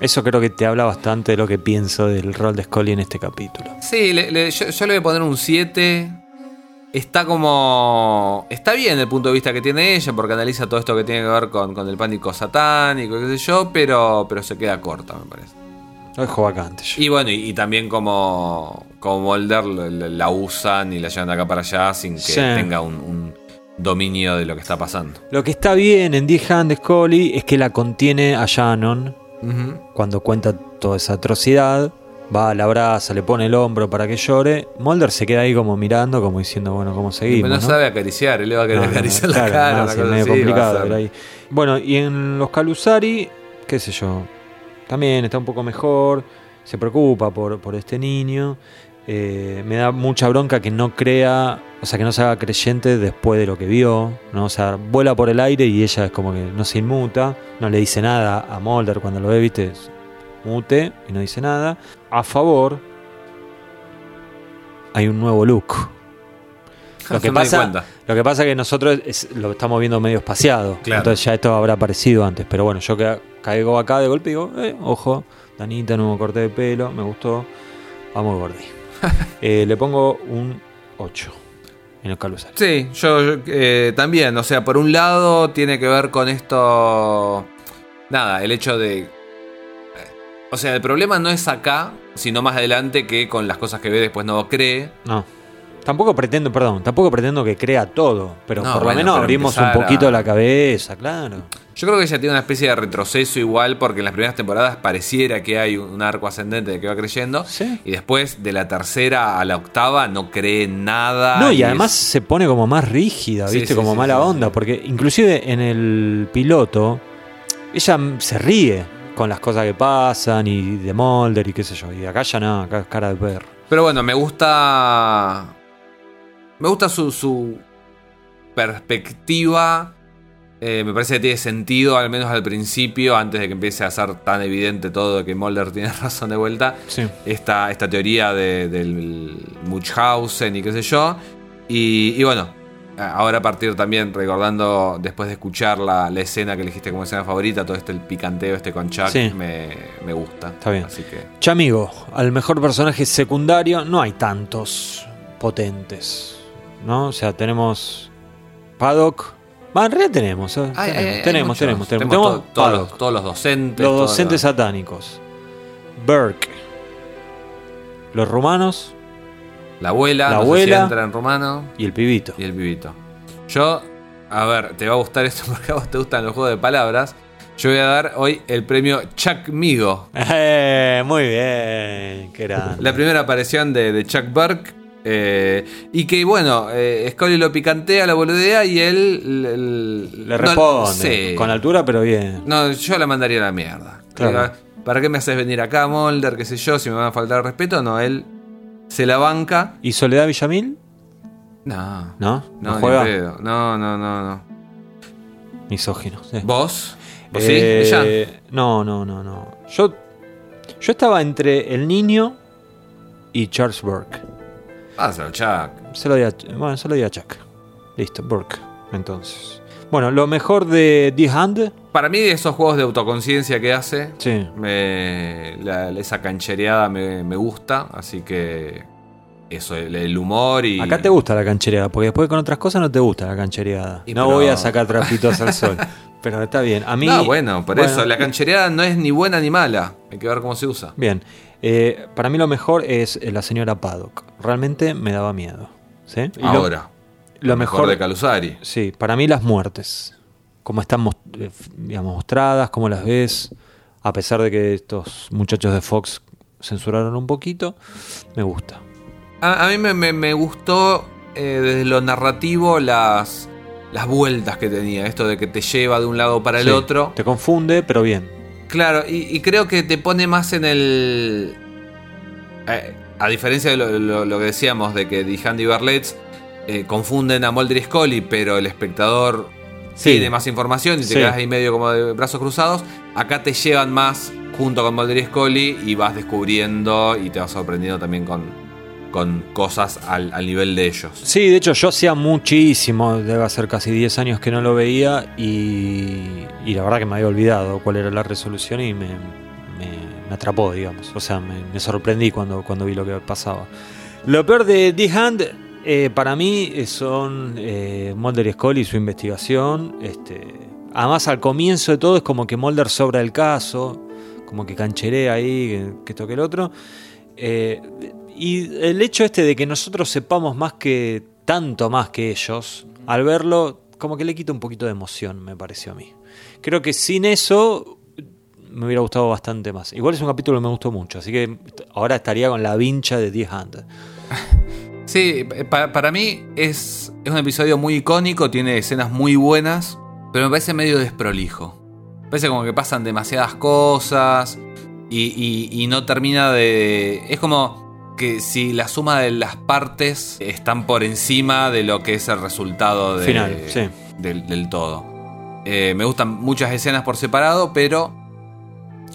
Eso creo que te habla bastante de lo que pienso del rol de Scully en este capítulo. Sí, le- le- yo, yo le voy a poner un 7. Está como. Está bien el punto de vista que tiene ella, porque analiza todo esto que tiene que ver con, con el pánico satánico, qué sé yo, pero, pero se queda corta, me parece. Lo dejo vacante. yo. Y bueno, y, y también como, como Molder la, usan y la llevan de acá para allá sin que Sí. tenga un, un dominio de lo que está pasando. Lo que está bien en The Hand de Scully es que la contiene a Shannon cuando cuenta toda esa atrocidad. Va, la abraza, le pone el hombro para que llore. Mulder se queda ahí como mirando, como diciendo, bueno, ¿cómo seguimos? Pero no, no? sabe acariciar, él le va a querer No, no, acariciar la claro, cara. no, una sí, cosa medio así, complicado ahí. Bueno, y en los Calusari, qué sé yo, también está un poco mejor, se preocupa por, por este niño. Eh, me da mucha bronca que no crea, o sea, que no se haga creyente después de lo que vio, ¿no? O sea, vuela por el aire y ella es como que no se inmuta, no le dice nada a Mulder cuando lo ve, viste, mute y no dice nada. A favor, hay un nuevo look. Lo que, pasa, lo que pasa es que nosotros es- lo estamos viendo medio espaciado. Claro. Entonces ya esto habrá aparecido antes. Pero bueno, yo que caigo acá de golpe y digo, eh, ojo, Danita, nuevo corte de pelo, me gustó. Vamos, Gordi. Eh, le pongo un 8 en el Calusari. Sí, yo, yo, eh, también, o sea, por un lado tiene que ver con esto, nada, el hecho de... O sea, el problema no es acá, sino más adelante que con las cosas que ve después no cree. No. Tampoco pretendo, perdón, tampoco pretendo que crea todo, pero No, por lo menos abrimos un a- poquito la cabeza, claro. Yo creo que ella tiene una especie de retroceso igual porque en las primeras temporadas pareciera que hay un arco ascendente de que va creyendo y después de la tercera a la octava no cree nada. No, y además se pone como más rígida, ¿viste? sí, como mala onda, porque inclusive en el piloto ella se ríe con las cosas que pasan y de Mulder y qué sé yo, y acá ya no, acá es cara de perro. Pero bueno, me gusta. Me gusta su, su perspectiva. Eh, me parece que tiene sentido, al menos al principio, antes de que empiece a ser tan evidente todo de que Mulder tiene razón de vuelta. Sí. Esta, esta teoría de- del Munchausen y qué sé yo. Y, y bueno, ahora a partir también, recordando, después de escuchar la, la escena que elegiste como escena favorita, todo este el picanteo este con Chuck, Sí. me, me gusta. Está bien. Así que. Chamigo, al mejor personaje secundario no hay tantos potentes, ¿no? O sea, tenemos Paddock. En realidad tenemos, ¿eh? Hay- tenemos, hay tenemos, tenemos, tenemos. Tenemos Tenemos to- todos, Paddock. todos los docentes. Los docentes los- satánicos. Burke. Los rumanos La abuela, La no sé si abuela. entra en rumano. y el pibito. Y el pibito. Yo, a ver, te va a gustar esto porque a vos te gustan los juegos de palabras. Yo voy a dar hoy el premio Chuck Migo. Eh, muy bien, qué grande. La primera aparición de, de Chuck Burke. Eh, y que bueno, eh, Scully lo picantea, la boludea y él le, responde, sí. con altura pero bien. No, yo la mandaría a la mierda. Claro. Diga, ¿Para qué me haces venir acá, Molder? ¿Qué sé yo? Si me van a faltar el respeto, no, él se la banca. ¿Y Soledad Villamil? No. ¿No? No, ¿No ni juega? pedo. no, no, no, no. Misógino. sí. ¿Vos? ¿Vos Eh. No, no, no, no. Yo, yo estaba entre el niño y Charles Burke. Pásalo, Chuck. Se lo di a, bueno, se lo di a Chuck. Listo, Burke. Entonces. Bueno, lo mejor de The Hand. Para mí, esos juegos de autoconciencia que hace, Sí. me- la- esa canchereada me, me gusta. Así que eso, el, el humor y. Acá te gusta la canchereada, porque después con otras cosas no te gusta la canchereada. Y no pero- voy a sacar trapitos al sol. Pero está bien. A mí. No, bueno, por bueno, eso, la canchereada no es ni buena ni mala. Hay que ver cómo se usa. Bien. Eh, para mí lo mejor es eh, la señora Paddock. Realmente me daba miedo. ¿sí? Y Ahora. Lo, mejor, de Calusari. Sí, para mí las muertes. Cómo están eh, digamos, mostradas, cómo las ves. A pesar de que estos muchachos de Fox censuraron un poquito, me gusta. A, a mí me, me- me gustó eh, desde lo narrativo las, las vueltas que tenía. Esto de que te lleva de un lado para el Sí, otro. Te confunde, pero bien. Claro, y, y creo que te pone más en el. eh, a diferencia de lo, lo- lo que decíamos de que The Handy Barlets eh, confunden a Mulder y Scully, pero el espectador Sí. tiene más información y te Sí. quedas ahí medio como de brazos cruzados. Acá te llevan más junto con Mulder y Scully y vas descubriendo y te vas sorprendiendo también con, con cosas al, al nivel de ellos. Sí, de hecho yo hacía muchísimo, debe ser casi 10 años que no lo veía y, la verdad que me había olvidado cuál era la resolución y me, me- atrapó, digamos. O sea, me, sorprendí cuando, cuando vi lo que pasaba. Lo peor de The Hand eh, para mí eh, son eh, Mulder y Scully y su investigación. Este, además al comienzo de todo es como que Mulder sobra el caso, como que cancherea ahí, que, que esto que el otro. Eh, y el hecho este de que nosotros sepamos más que tanto más que ellos, al verlo, como que le quita un poquito de emoción, me pareció a mí. Creo que sin eso me hubiera gustado bastante más. Igual es un capítulo que me gustó mucho, así que ahora estaría con la vincha de 10 Hand. Sí, pa- para mí es, es un episodio muy icónico, tiene escenas muy buenas, pero me parece medio desprolijo. Me parece como que pasan demasiadas cosas y, y- y no termina de... Es como que si la suma de las partes están por encima de lo que es el resultado de- Final, sí. del, del todo. Eh, me gustan muchas escenas por separado, pero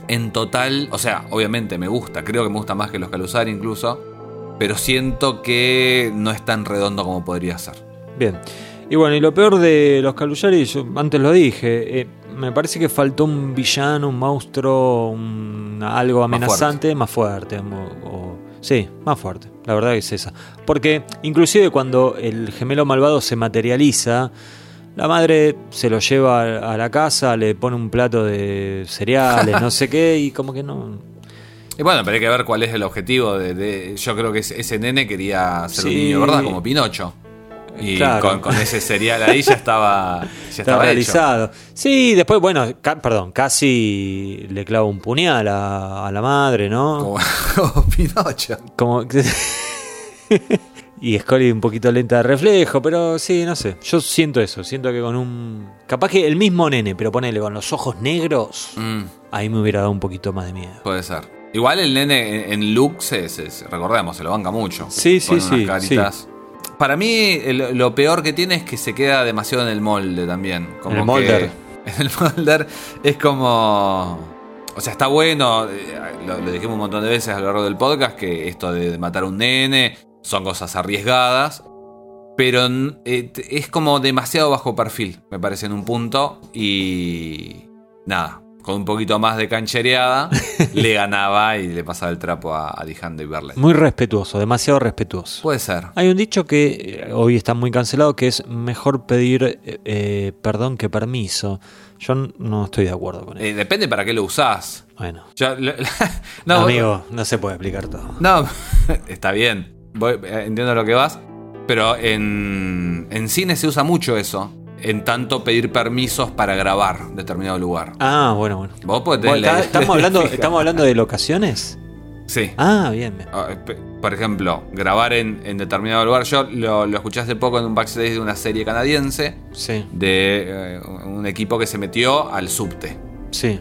en total, o sea, obviamente me gusta, creo que me gusta más que los Calusar incluso, pero siento que no es tan redondo como podría ser. Bien. Y bueno, y lo peor de los Caluyari, yo antes lo dije, eh, me parece que faltó un villano, un monstruo, un- algo amenazante más fuerte. o- o- sí, más fuerte. La verdad que es esa. Porque inclusive cuando el gemelo malvado se materializa, la madre se lo lleva a- la casa, le pone un plato de cereales, no sé qué, y como que no... Y bueno, pero hay que ver cuál es el objetivo de. de- yo creo que ese, nene quería ser un niño, ¿verdad? Como Pinocho. Y Claro. con, con ese serial ahí ya estaba. Ya estaba hecho. realizado. Sí, después, bueno, ca- perdón, casi le clava un puñal a, a la madre, ¿no? Como, Pinocho. Como. y Scully un poquito lenta de reflejo, pero sí, no sé. Yo siento eso, siento que con un. Capaz que el mismo nene, pero ponele con los ojos negros, Mm, ahí me hubiera dado un poquito más de miedo. puede ser. Igual el nene en, en se, se- se- recordemos, se lo banca mucho. Sí, sí, sí, unas caritas. Para mí, el- lo peor que tiene es que se queda demasiado en el molde también. Como En el que- molder. En el molder es como. O sea, está bueno. eh, Lo, lo dijimos un montón de veces a lo largo del podcast que esto de matar a un nene son cosas arriesgadas. Pero eh, es como demasiado bajo perfil, me parece, en un punto. Y. Nada. Con un poquito más de canchereada, le ganaba y le pasaba el trapo a, a Dijando y Berle. Muy respetuoso, demasiado respetuoso. Puede ser. Hay un dicho que eh, hoy está muy cancelado que es mejor pedir eh, eh, perdón que permiso. Yo no estoy de acuerdo con eso. Eh, depende para qué lo usás. Bueno, Yo- lo- no, amigo, no se puede explicar todo. No, está bien. Voy- entiendo lo que vas. Pero en, en cine se usa mucho eso. En tanto pedir permisos para grabar determinado lugar. Ah, bueno, bueno. Vos podés Bueno, tener la- ¿está- ¿estamos, hablando, fija. ¿Estamos hablando de locaciones? Sí. Ah, bien. Ah, Por ejemplo, grabar en, en determinado lugar. Yo lo, lo escuché hace poco en un backstage de una serie canadiense Sí, de eh, un equipo que se metió al subte. sí.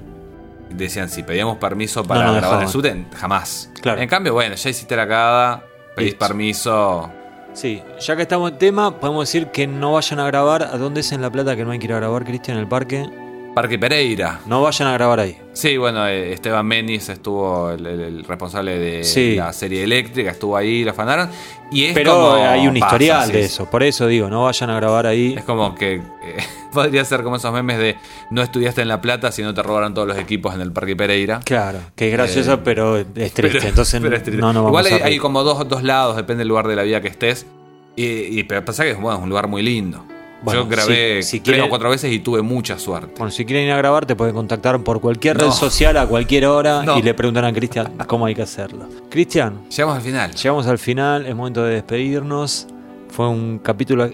Decían, si pedíamos permiso para No, no grabar en el subte, jamás. Claro. En cambio, bueno, ya hiciste la cagada, pedís permiso. Sí, ya que estamos en tema, podemos decir que no vayan a grabar. ¿A dónde es en La Plata que no hay que ir a grabar, Cristian? ¿En el parque? Parque Pereira. No vayan a grabar ahí. Sí, bueno, eh, Esteban Menis estuvo el, el- el responsable de Sí. la serie eléctrica, estuvo ahí, lo afanaron. Y es Pero como hay un pasa, historial de eso. Por eso digo, no vayan a grabar ahí. Es como que eh, podría ser como esos memes de no estudiaste en La Plata si no te robaron todos los equipos en el Parque Pereira. Claro, que es gracioso, Eh, pero es triste. Pero- Entonces, pero es triste. no, no Igual hay, como dos, dos lados, depende del lugar de la vida que estés. Y, y pero pasa que bueno, es un lugar muy lindo. Bueno, Yo grabé si- si tres o cuatro veces y tuve mucha suerte. Bueno, si quieren ir a grabar, te pueden contactar por cualquier red social a cualquier hora No. y le preguntan a Cristian cómo hay que hacerlo. Cristian, Llegamos al final. llegamos al final, es momento de despedirnos. Fue un capítulo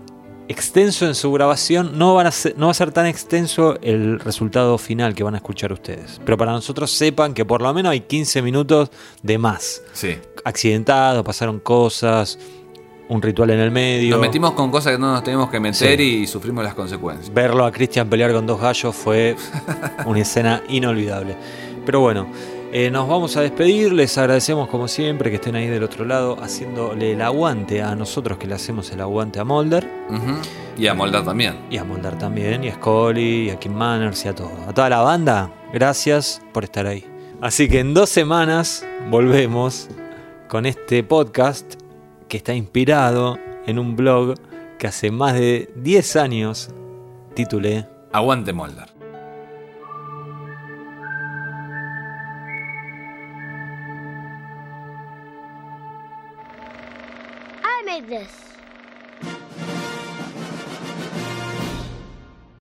extenso en su grabación. No, van a ser- no va a ser tan extenso el resultado final que van a escuchar ustedes. Pero para nosotros sepan que por lo menos hay 15 minutos de más. Sí. Accidentados, pasaron cosas, un ritual en el medio. Nos metimos con cosas que no nos teníamos que meter Sí. y sufrimos las consecuencias. Verlo a Cristian pelear con dos gallos fue una escena inolvidable. Pero bueno, eh, nos vamos a despedir. Les agradecemos como siempre que estén ahí del otro lado haciéndole el aguante a nosotros que le hacemos el aguante a Molder. Y a Moldar también. Y a Molder también, y a Scully, y a Kim Manners y a todo. A toda la banda, gracias por estar ahí. Así que en dos semanas volvemos con este podcast que está inspirado en un blog que hace más de 10 años titulé Aguante Moldar. I made this.